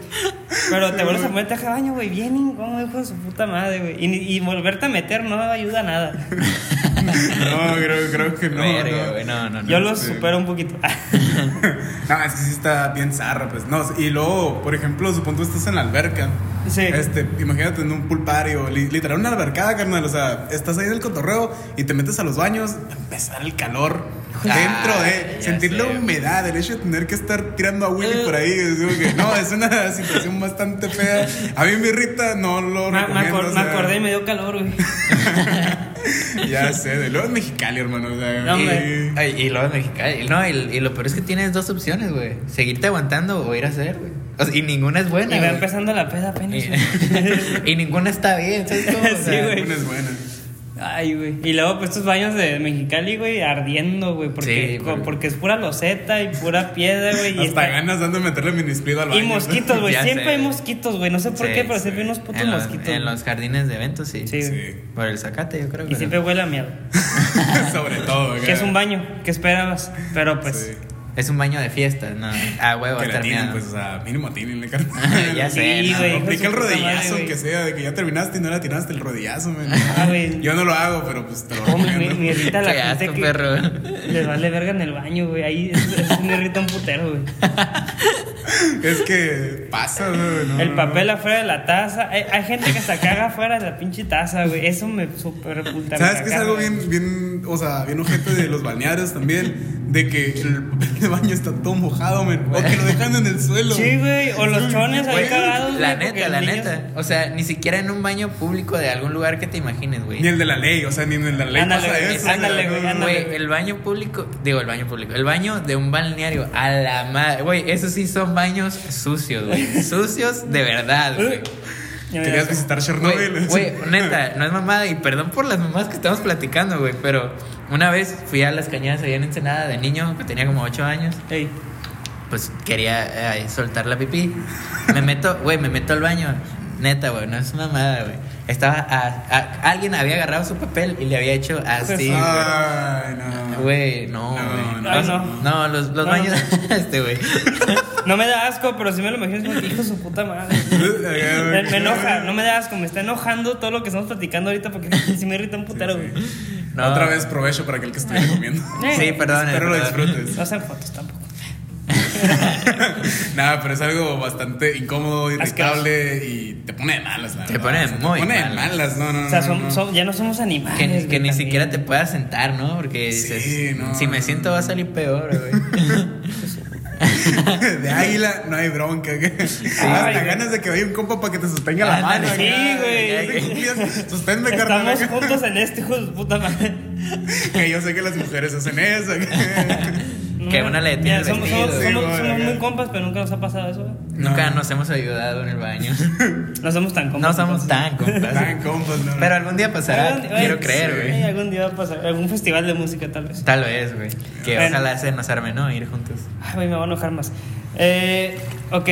Pero te vuelves a meter traje de baño, güey, bien incómodo, hijo de su puta madre, güey. Y, ni- y volverte a meter no ayuda a nada. <laughs> <laughs> No, creo, creo que no. Verga, no. güey, no, no, no. Yo lo sí. supero un poquito. <laughs> <laughs> No, es que sí está bien zarra, pues. No, y luego, por ejemplo, supongo tú estás en la alberca. Sí. Este, imagínate en un pool party o li- literal una albercada, carnal. O sea, estás ahí en el cotorreo y te metes a los baños, a empezar el calor Ah, dentro de sentir la humedad, el hecho de tener que estar tirando a Willy por ahí. es como que, no, es una situación bastante fea. A mí me irrita, no lo me, me recomiendo. acor- o me acordé y me dio calor, güey. <laughs> Ya sé, de luego en Mexicali, hermano. O sea, No, y- Ay, y luego en Mexicali. No, y, y lo peor es que tienes dos opciones, güey. Seguirte aguantando o ir a hacer, güey. O sea, y ninguna es buena. Y va empezando la peda apenas, <laughs> Y, ninguna está bien, ¿sabes cómo? <laughs> O Sí, sea, güey. Una es buena. Ay, güey. Y luego, pues estos baños de Mexicali, güey, ardiendo, güey. Porque, Sí, co- güey. porque es pura loseta y pura piedra, güey. y Hasta está- ganas dando de meterle minisplit al baño. Y mosquitos, güey. <laughs> Ya Siempre sé. hay mosquitos, güey. No sé por Sí, qué, pero sí. siempre hay unos putos En los, mosquitos. en güey. los jardines de eventos, sí. Sí, güey. Sí. Por el zacate, yo creo. Y pero- siempre huele a miedo. <laughs> Sobre todo. Que es un baño, ¿qué esperabas? Pero pues. Sí. Es un baño de fiesta, no. Ah, huevo, Que la tienen, pues, o sea, mínimo tienen la carne. <laughs> Ya <laughs> sé, Sí, no, güey. No, aplica el madre, rodillazo, que sea, de que ya terminaste y no la tiraste el rodillazo. Ah, <laughs> güey. Yo no lo hago, pero pues te lo Oh, me, recomiendo. me irrita la Qué gente asco, que perro. les vale verga en el baño, güey. Ahí eso, eso me irrita un putero, güey. Es que pasa, güey. no, El papel no. afuera de la taza. Hay, hay gente que se caga afuera de la pinche taza, güey. Eso me super puta. ¿Sabes que es algo güey. bien, bien, o sea, bien ojete de los balnearios también? De que el papel de baño está todo mojado, men. O que lo dejan en el suelo. Sí, güey. O los chones ahí Güey, cagados, La neta, la niños- neta. O sea, ni siquiera en un baño público de algún lugar que te imagines, güey. Ni el de la ley, o sea, ni en la ley Ándale, pasa güey, eso. ándale, güey. Güey, el baño público, digo el baño público, el baño de un balneario, a la madre, güey, esos sí son baños sucios, güey, sucios de verdad, güey. <laughs> Querías visitar Chernobyl. güey, <laughs> neta, no es mamada y perdón por las mamás que estamos platicando, güey, pero una vez fui a las cañadas allá en Ensenada de niño, que tenía como 8 años, Ey. pues quería eh, soltar la pipí. Me meto, güey, me meto al baño. Neta, güey, no es mamada, güey. Estaba, a- a- alguien había agarrado su papel y le había hecho así, güey. Ay, no. Güey, no, No, güey. no. No. no, los, los No, baños. no. este, güey. No me da asco, pero sí me lo imagino como que hijo su puta madre. Me, me enoja, no me da asco, me está enojando todo lo que estamos platicando ahorita porque sí me irrita un putero, güey. No. Otra vez provecho para aquel que estuviera comiendo. Sí, perdón. Espero lo perdón. disfrutes. No hacen fotos tampoco. <laughs> Nada, pero es algo bastante incómodo, Asqueroso. irritable y te pone de malas, la Te pone sea, muy Te pone de malas. malas, no, no, O sea, no. ya no somos animales. Que, ni también. siquiera te puedas sentar, ¿no? Porque Sí, dices, no, si me siento no. va a salir peor, <laughs> güey. <laughs> De águila no hay bronca. Hasta Ay, güey. ganas de que vaya un compa para que te sostenga la Ándale, mano. sí, güey. Sosténme, carnal. Estamos juntos en este hijo de puta madre. Que yo sé que las mujeres hacen eso. Que una le el somos, somos, Sí, somos- somos acá. muy compas, pero nunca nos ha pasado eso. güey. Nunca No. nos hemos ayudado en el baño. <laughs> No somos tan No compas. somos entonces. tan compas. <laughs> Tan compas, no. no. Pero algún día pasará, Algún- quiero creer, sí, güey. Algún día va a pasar. Algún festival de música, tal vez. Tal vez, güey. Que Bueno. ojalá se nos arme, ¿no? Ir juntos. Ay, güey, me voy a enojar más. Eh, ok.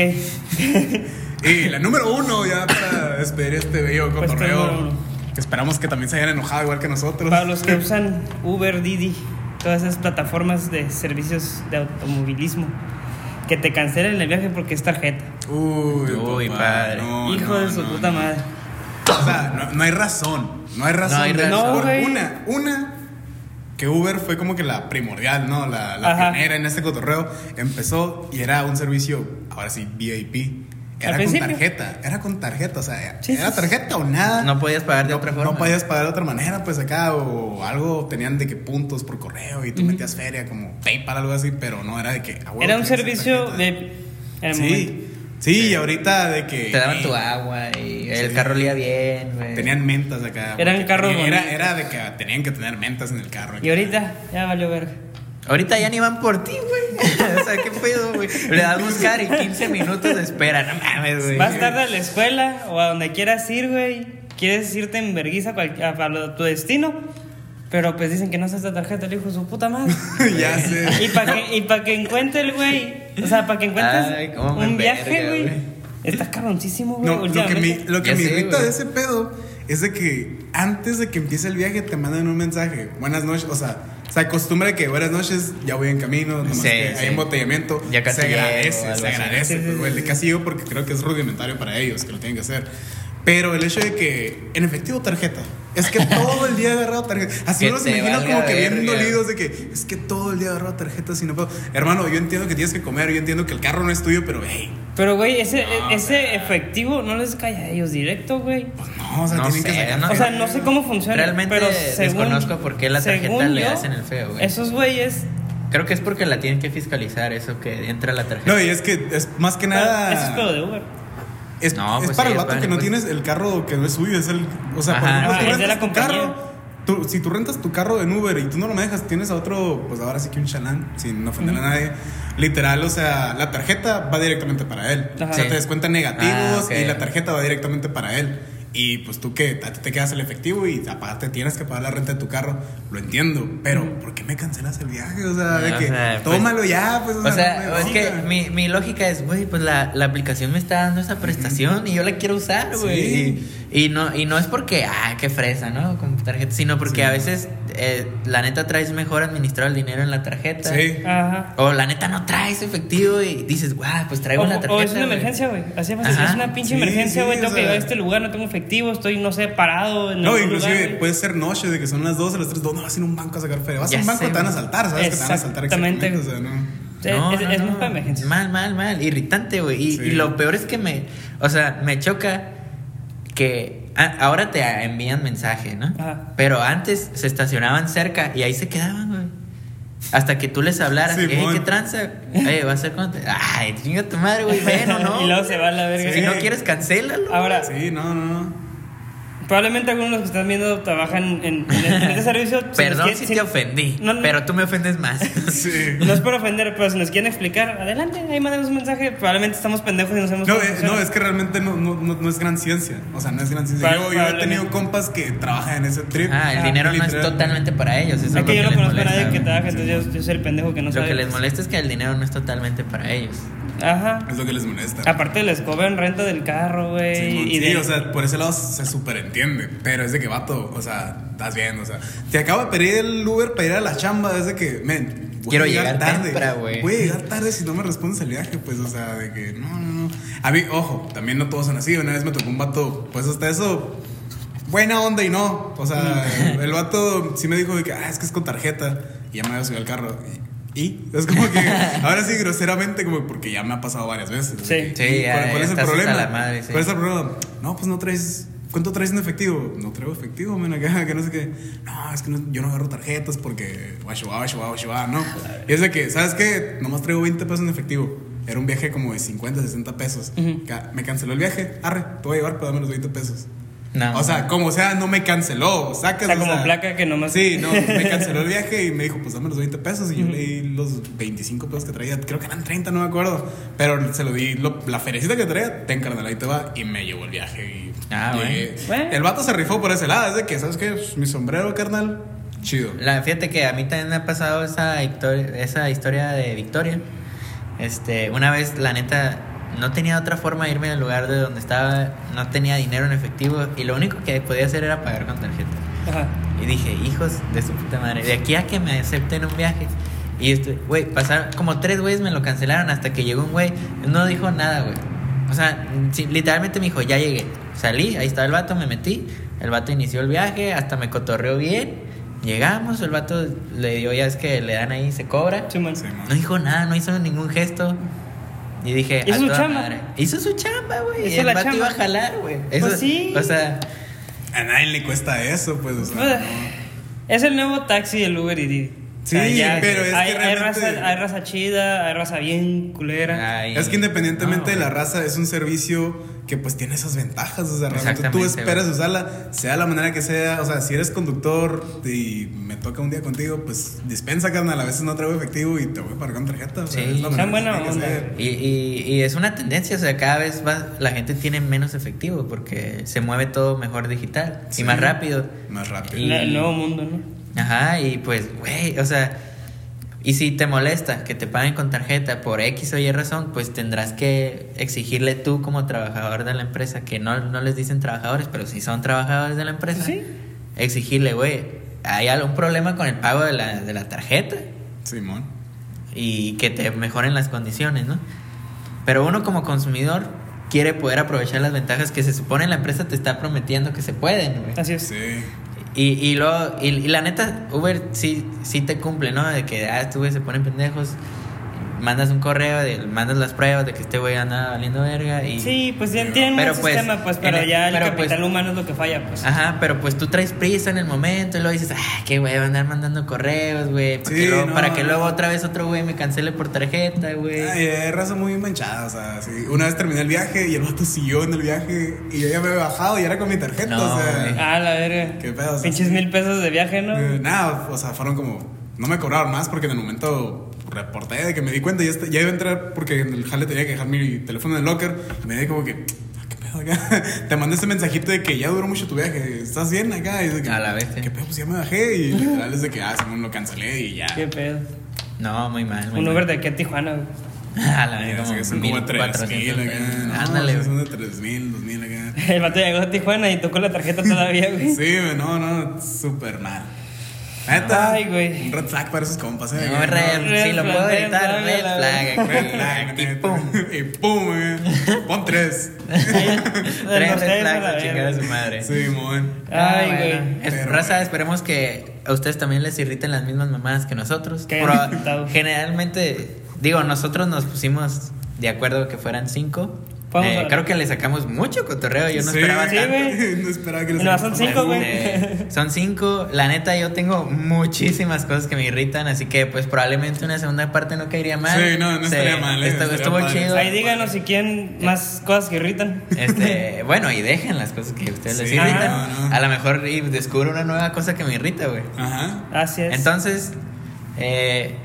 <laughs> Y la número uno, ya para despedir este bello Pues, cotorreo. que esperamos que también se hayan enojado igual que nosotros. Para los que usan Uber, Didi, todas esas plataformas de servicios de automovilismo, que te cancelen el viaje porque es tarjeta. Uy, Uy, papá, padre. no, Hijo no, de su no, puta no. madre. O sea, no, no hay razón. No hay razón. hay razón. por una, una, que Uber fue como que la primordial, ¿no? La, la pionera en este cotorreo. Empezó y era un servicio, ahora sí, VIP. Era con tarjeta, era con tarjeta, o sea, era tarjeta o nada. No podías pagar de No- otra forma. No podías pagar de otra manera, pues acá, o algo tenían de que puntos por correo y tú metías feria como PayPal, algo así, pero no era de que. a huevo Era un servicio de. Momento. Sí, sí, y ahorita de que. Te daban eh, tu agua y el Sí. carro olía bien, güey. Tenían mentas acá. Eran carros Era, era de que tenían que tener mentas en el carro. Y ahorita ya valió verga. Ahorita ya ni van por ti, güey. <laughs> o sea, ¿qué pedo, güey? Le das buscar y 15 minutos de espera. No mames, güey. Vas tarde a la escuela o a donde quieras ir, güey. Quieres irte en vergüenza a, a- a tu destino. Pero pues dicen que no está esta tarjeta, el hijo de su puta madre. <laughs> ya sé. Y para que, y pa que encuentre el güey. O sea, para que encuentres Ay, un viaje, güey. Está cabroncísimo, güey. No, lo que, me, lo que me sé, irrita güey. de ese pedo es de que antes de que empiece el viaje te mandan un mensaje. Buenas noches. O sea, se acostumbra que buenas noches, ya voy en camino, nomás Sí, que sí. hay embotellamiento. Ya casi se agradece, se así. agradece. Sí, sí, pues, güey, el de casi porque creo que es rudimentario para ellos, que lo tienen que hacer. Pero el hecho de que en efectivo tarjeta. Es que <laughs> todo el día he agarrado tarjeta. Así uno se imagina como que bien dolidos de que es que todo el día he agarrado tarjetas y no puedo. Hermano, yo entiendo que tienes que comer, yo entiendo que el carro no es tuyo, pero hey, Pero, güey, ese, No, ese efectivo no les cae a ellos directo, güey. pues no, o sea, No tienen que sé, sacar. no O sea, no sé cómo funciona. Realmente pero según, desconozco por qué la tarjeta le yo, hacen el feo, güey. Esos güeyes. Creo que es porque la tienen que fiscalizar, eso que entra la tarjeta. No, y es que es más que nada. Eso es pedo de Uber. Es, No, es pues para sí, el es vato para- que no pues- tienes el carro que no es suyo, es el. O sea, por Ajá. ejemplo, Ah, tú es de rentas la tu carro. Tú- si tú rentas tu carro en Uber y tú no lo manejas, tienes a otro, pues ahora sí que un chalán, sin ofender a nadie. Literal, o sea, la tarjeta va directamente para él. Ajá. O sea, te descuentan negativos Ah, ok. y la tarjeta va directamente para él. Y pues tú que te quedas el efectivo y aparte tienes que pagar la renta de tu carro, lo entiendo. Pero, ¿por qué me cancelas el viaje? O sea, de O que sea, pues- tómalo ya, pues. O sea, no es que mi, mi lógica es, güey, pues la, la aplicación me está dando esa prestación y yo la quiero usar, güey. Sí. Y, no, y no es porque, ah, qué fresa, ¿no? Con tarjeta, sino porque Sí. a veces, eh, la neta, traes mejor administrado el dinero en la tarjeta. Sí. Ajá. O la neta no traes efectivo y dices, guau, pues traigo O, la o tarjeta. es una güey". emergencia, güey. Así es, Ajá. es una pinche Sí, emergencia, sí, güey. o tengo que sea- llegar a este lugar, no tengo efectivo, estoy, no sé, parado en No, inclusive lugar, puede ser noche, de que son las 12, las 3, no, vas a ir a un banco a sacar feria. Vas Ya a un banco, sé, te van a saltar, ¿sabes? Que te van a saltar Exactamente. O sea, no. Sí, es, es más para emergencias. Mal, mal, mal. Irritante, güey. Y, Sí. y lo peor es que me. O sea, me choca que. a- ahora te envían mensaje, ¿no? Ajá. Pero antes se estacionaban cerca y ahí se quedaban, güey. Hasta que tú les hablaras. "Ey, ¿qué tranza? Eh, va a ser cuando te- Ay, chinga tu madre, güey, ven o no. <laughs> y luego se va a la verga. Si no quieres, cancélalo. Ahora, Sí, no, no, no. Probablemente algunos de los que están viendo trabajan en, en, en este <laughs> servicio. Si nos Perdón quieren- si si- te ofendí, No, no. pero tú me ofendes más. <laughs> Sí. No es por ofender, pero si nos quieren explicar, adelante, ahí mandemos un mensaje. Probablemente estamos pendejos y no sabemos No, eh, no, es que realmente no, no, no, no es gran ciencia. O sea, no es gran ciencia. Yo, yo he tenido compas que trabajan en ese trip. Ah, el Ah, dinero no es totalmente para ellos. Es que yo no conozco a nadie que güey. trabaje, entonces yo, yo soy el pendejo que no Lo sabe. que les molesta es que el dinero no es totalmente para ellos. Ajá. Es lo que les molesta. Aparte les cobran renta del carro, güey. Sí, y sí, de- o sea, por ese lado se superentiende. Pero es de que vato, o sea, estás viendo, o sea, te acabo de pedir el Uber para ir a la chamba desde que, men, voy Quiero llegar, llegar tarde. güey. Voy a llegar tarde si no me respondes el viaje, pues, o sea, de que no, no, no. A mí, ojo, también no todos son así. Una vez me tocó un vato, pues hasta eso, buena onda y no. O sea, el vato sí me dijo de que, ah, es que es con tarjeta. Y ya me había subido al carro. Y, y es como que, ahora sí, groseramente, como porque ya me ha pasado varias veces. Sí. Sí, ¿y ya- ¿Cuál, ya es el problema? la madre, sí. ¿Cuál es el problema? No, pues no traes. ¿Cuánto traes en efectivo? No traigo efectivo, men, acá, que no sé qué. No, es que no- yo no agarro tarjetas porque. Guachua, guachua, guachua, no. Y es de que, ¿sabes qué? Nomás traigo 20 pesos en efectivo. Era un viaje como de 50, 60 pesos. Ujú. Ca- Me canceló el viaje. Arre, te voy a llevar, pero dame los 20 pesos. No. O sea, como sea, no me canceló. Sacas, O sea, como placa que nomás- Sí, no, me <laughs> canceló el viaje y me dijo, pues dame los 20 pesos. Y yo le di los 25 pesos que traía. Creo que eran 30, no me acuerdo. Pero se lo di, lo- la ferecita que traía, ten carnal, ahí te va. Y me llevó el viaje. Y Ah, llegué. bueno. El vato se rifó por ese lado. Es de que, ¿sabes qué? Pues, mi sombrero, carnal, chido. La, fíjate que a mí también me ha pasado esa historia, esa historia de Victoria. Este, una vez, la neta, no tenía otra forma de irme del lugar de donde estaba, no tenía dinero en efectivo y lo único que podía hacer era pagar con tarjeta. Ajá. Y dije, hijos de su puta madre, de aquí a que me acepten un viaje. Y este, güey, pasaron como tres güeyes me lo cancelaron hasta que llegó un güey, no dijo nada, güey. O sea, literalmente me dijo, ya llegué. Salí, ahí estaba el vato, me metí. El vato inició el viaje, hasta me cotorreó bien. Llegamos, el vato le dio, ya es que le dan ahí, se cobra. Sí, man. Sí, man. No dijo nada, no hizo ningún gesto. Y dije, Hizo su chamba. madre. Hizo su chamba, güey. Hizo El la chamba. iba a jalar, güey. Eso- Pues sí. O sea, A nadie le cuesta eso, pues. O sea, Pues, no. Es el nuevo taxi del Uber y Didi. Sí, pero es que hay, hay realmente- raza, hay raza chida, hay raza bien culera. ay, Es que independientemente no, de la raza, es un servicio que pues tiene esas ventajas. O sea, realmente tú esperas usarla, sea la manera que sea. O sea, si eres conductor y me toca un día contigo, pues dispensa, carnal. A veces no traigo efectivo y te voy a pagar con tarjeta. O sea, Sí. es la manera que buena que onda. Y, y, y es una tendencia, o sea, cada vez va, la gente tiene menos efectivo porque se mueve todo mejor digital Sí. y más rápido. Más rápido. Y- El nuevo mundo, ¿no? Ajá, y pues, güey, o sea, y si te molesta que te paguen con tarjeta por X o Y razón, pues tendrás que exigirle tú como trabajador de la empresa, que no, no les dicen trabajadores, pero si son trabajadores de la empresa, Sí. exigirle, güey, hay algún problema con el pago de la, de la tarjeta Simón. y que te mejoren las condiciones, ¿no? Pero uno como consumidor quiere poder aprovechar las ventajas que se supone la empresa te está prometiendo que se pueden, güey. Así es. Sí. Y, y, luego, y, y la neta, Uber sí, sí te cumple, ¿no? De que, ah, este se ponen pendejos, mandas un correo, de, mandas las pruebas de que este güey anda valiendo verga y... Sí, pues ya tienen Pero, un pues, sistema, pues, pero el- ya el pero, capital pues, humano es lo que falla, pues. Ajá, pero pues tú traes prisa en el momento y luego dices, ah, qué güey, va a andar mandando correos, güey, para, Sí, que, luego, no, para que luego otra vez otro güey me cancele por tarjeta, güey. Ay, hay raza muy manchada, o sea, sí. Una vez terminé el viaje y el vato siguió en el viaje y yo ya me había bajado y era con mi tarjeta, No, o sea. Ah, la verga. Qué pedo, o sea, Pinches mil pesos de viaje, ¿no? Eh, nada, o sea, fueron como. No me cobraron más porque en el momento reporté de que me di cuenta. Ya, ya iba a entrar porque en el jale tenía que dejar mi teléfono en el locker. Y me di como que. "Ah, ¿Qué pedo? acá? <laughs> Te manda ese mensajito de que ya duró mucho tu viaje, ¿estás bien acá? Y es de que, A la bestia. ¿Qué pedo? Pues ya me bajé y <laughs> literal es de que, ah, Simón lo cancelé y ya. Qué pedo. No, muy mal. Muy Un. Uber de aquí a Tijuana, güey. <laughs> A la así como que son como 1400 3000 acá. No, Ándale, son de 3000, 2000 acá. El vato llegó a Tijuana y tocó la tarjeta todavía, güey. Sí, güey, no, no, súper mal. Neta. Ay, güey. Un red flag para esos compas, eh. No, red, Red sí, lo puedo flag, red la flag Red flag, <laughs> <laughs> Y pum. Y pum, güey. Pon tres. <laughs> Tres red flags la a chingar a verga. su madre. Sí, mon. Ay, Ah, güey. bueno. Es- Pero, raza, esperemos que a ustedes también les irriten las mismas mamadas que nosotros. Pero, generalmente, digo, nosotros nos pusimos de acuerdo que fueran cinco. Vamos Eh, creo que le sacamos mucho cotorreo. Yo no Sí, esperaba sí, tanto. <laughs> No esperaba que les No, son cinco, güey. Eh, son cinco. La neta, yo tengo muchísimas cosas que me irritan, así que pues probablemente una segunda parte no caería mal. Sí, no, no Se- estaría mal, eh, Estuvo, estaría estuvo padre. chido. Ahí díganos si quieren más cosas que irritan. Este, <laughs> bueno, y dejen las cosas que a ustedes les irritan. no, no. A lo mejor descubro una nueva cosa que me irrita, güey. Ajá. Así es. Entonces, eh,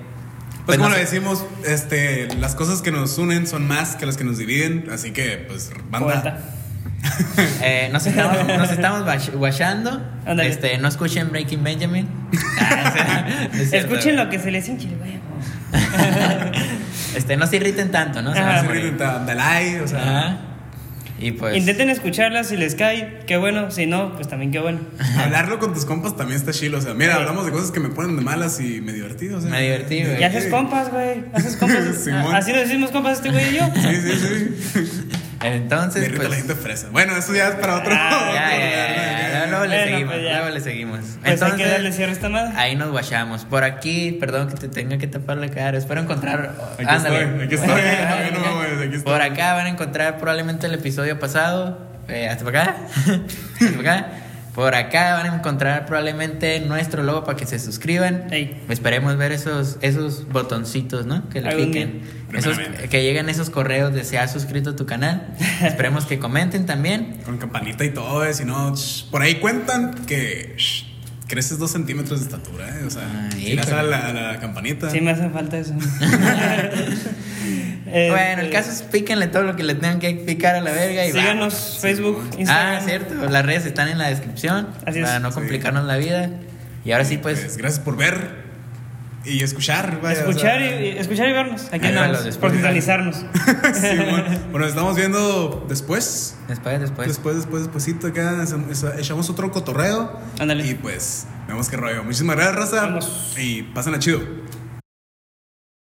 Pues, como no le sé- decimos, este, las cosas que nos unen son más que las que nos dividen, así que, pues, banda. <laughs> Eh, nos estamos, nos estamos. Ándale. Este, no escuchen Breaking Benjamin. <laughs> Ah, no es Escuchen lo que se les hinche. <laughs> Este, no se irriten tanto, ¿no? Se van a Ajá. Se morir. ríen, ta- de like, o sea. Y pues. Intenten escucharlas si les cae, qué bueno. Si no, pues también qué bueno. <laughs> Hablarlo con tus compas también está chilo. O sea, mira, Sí. hablamos de cosas que me ponen de malas y me divertí. O sea, Me divertí, güey. Y haces compas, güey. Haces compas. <laughs> Simón. Así nos decimos compas este güey y yo. Sí, sí, sí. Entonces, Me irrita pues. la gente fresa. Bueno, eso ya es para otro. Ah, <laughs> Ya, ya, ya, ya, Luego le Bueno, seguimos. pues. Luego le seguimos. Pues hay que darle cierre a esta madre. Ahí nos guachamos. Por aquí, perdón que te tenga que tapar la cara. Espero encontrar. Aquí Ándale. estoy, aquí estoy. <laughs> Ay, no mames, aquí estoy. Por acá van a encontrar probablemente el episodio pasado. Eh, hasta por acá. <laughs> hasta por acá. Por acá van a encontrar probablemente nuestro logo para que se suscriban. Ey. Esperemos ver esos, esos botoncitos, ¿no? Que le piquen. Esos, que lleguen esos correos de se ha suscrito a tu canal. <laughs> Esperemos que comenten también. Con campanita y todo, eh, si no, sh, por ahí cuentan que sh, creces dos centímetros de estatura, ¿eh? O sea, Ay, si le das a la, la campanita. Sí me hace falta eso. <laughs> Bueno, el caso es píquenle todo lo que le tengan que picar a la verga y Síganos vamos. Facebook, Sí, Instagram. Ah, cierto, las redes están en la descripción Así es. para no Sí. complicarnos la vida. Y ahora sí, pues, Pues gracias por ver y escuchar. vaya, o Escuchar sea, y, escuchar y vernos. Aquí andamos. Por sintonizarnos. <laughs> sí, bueno, bueno, nos estamos viendo después. después, después. Después, después, despuésito acá echamos otro cotorreo. Ándale. Y pues, vemos qué rollo. Muchísimas gracias, raza. Vamos. Y pásenla chido.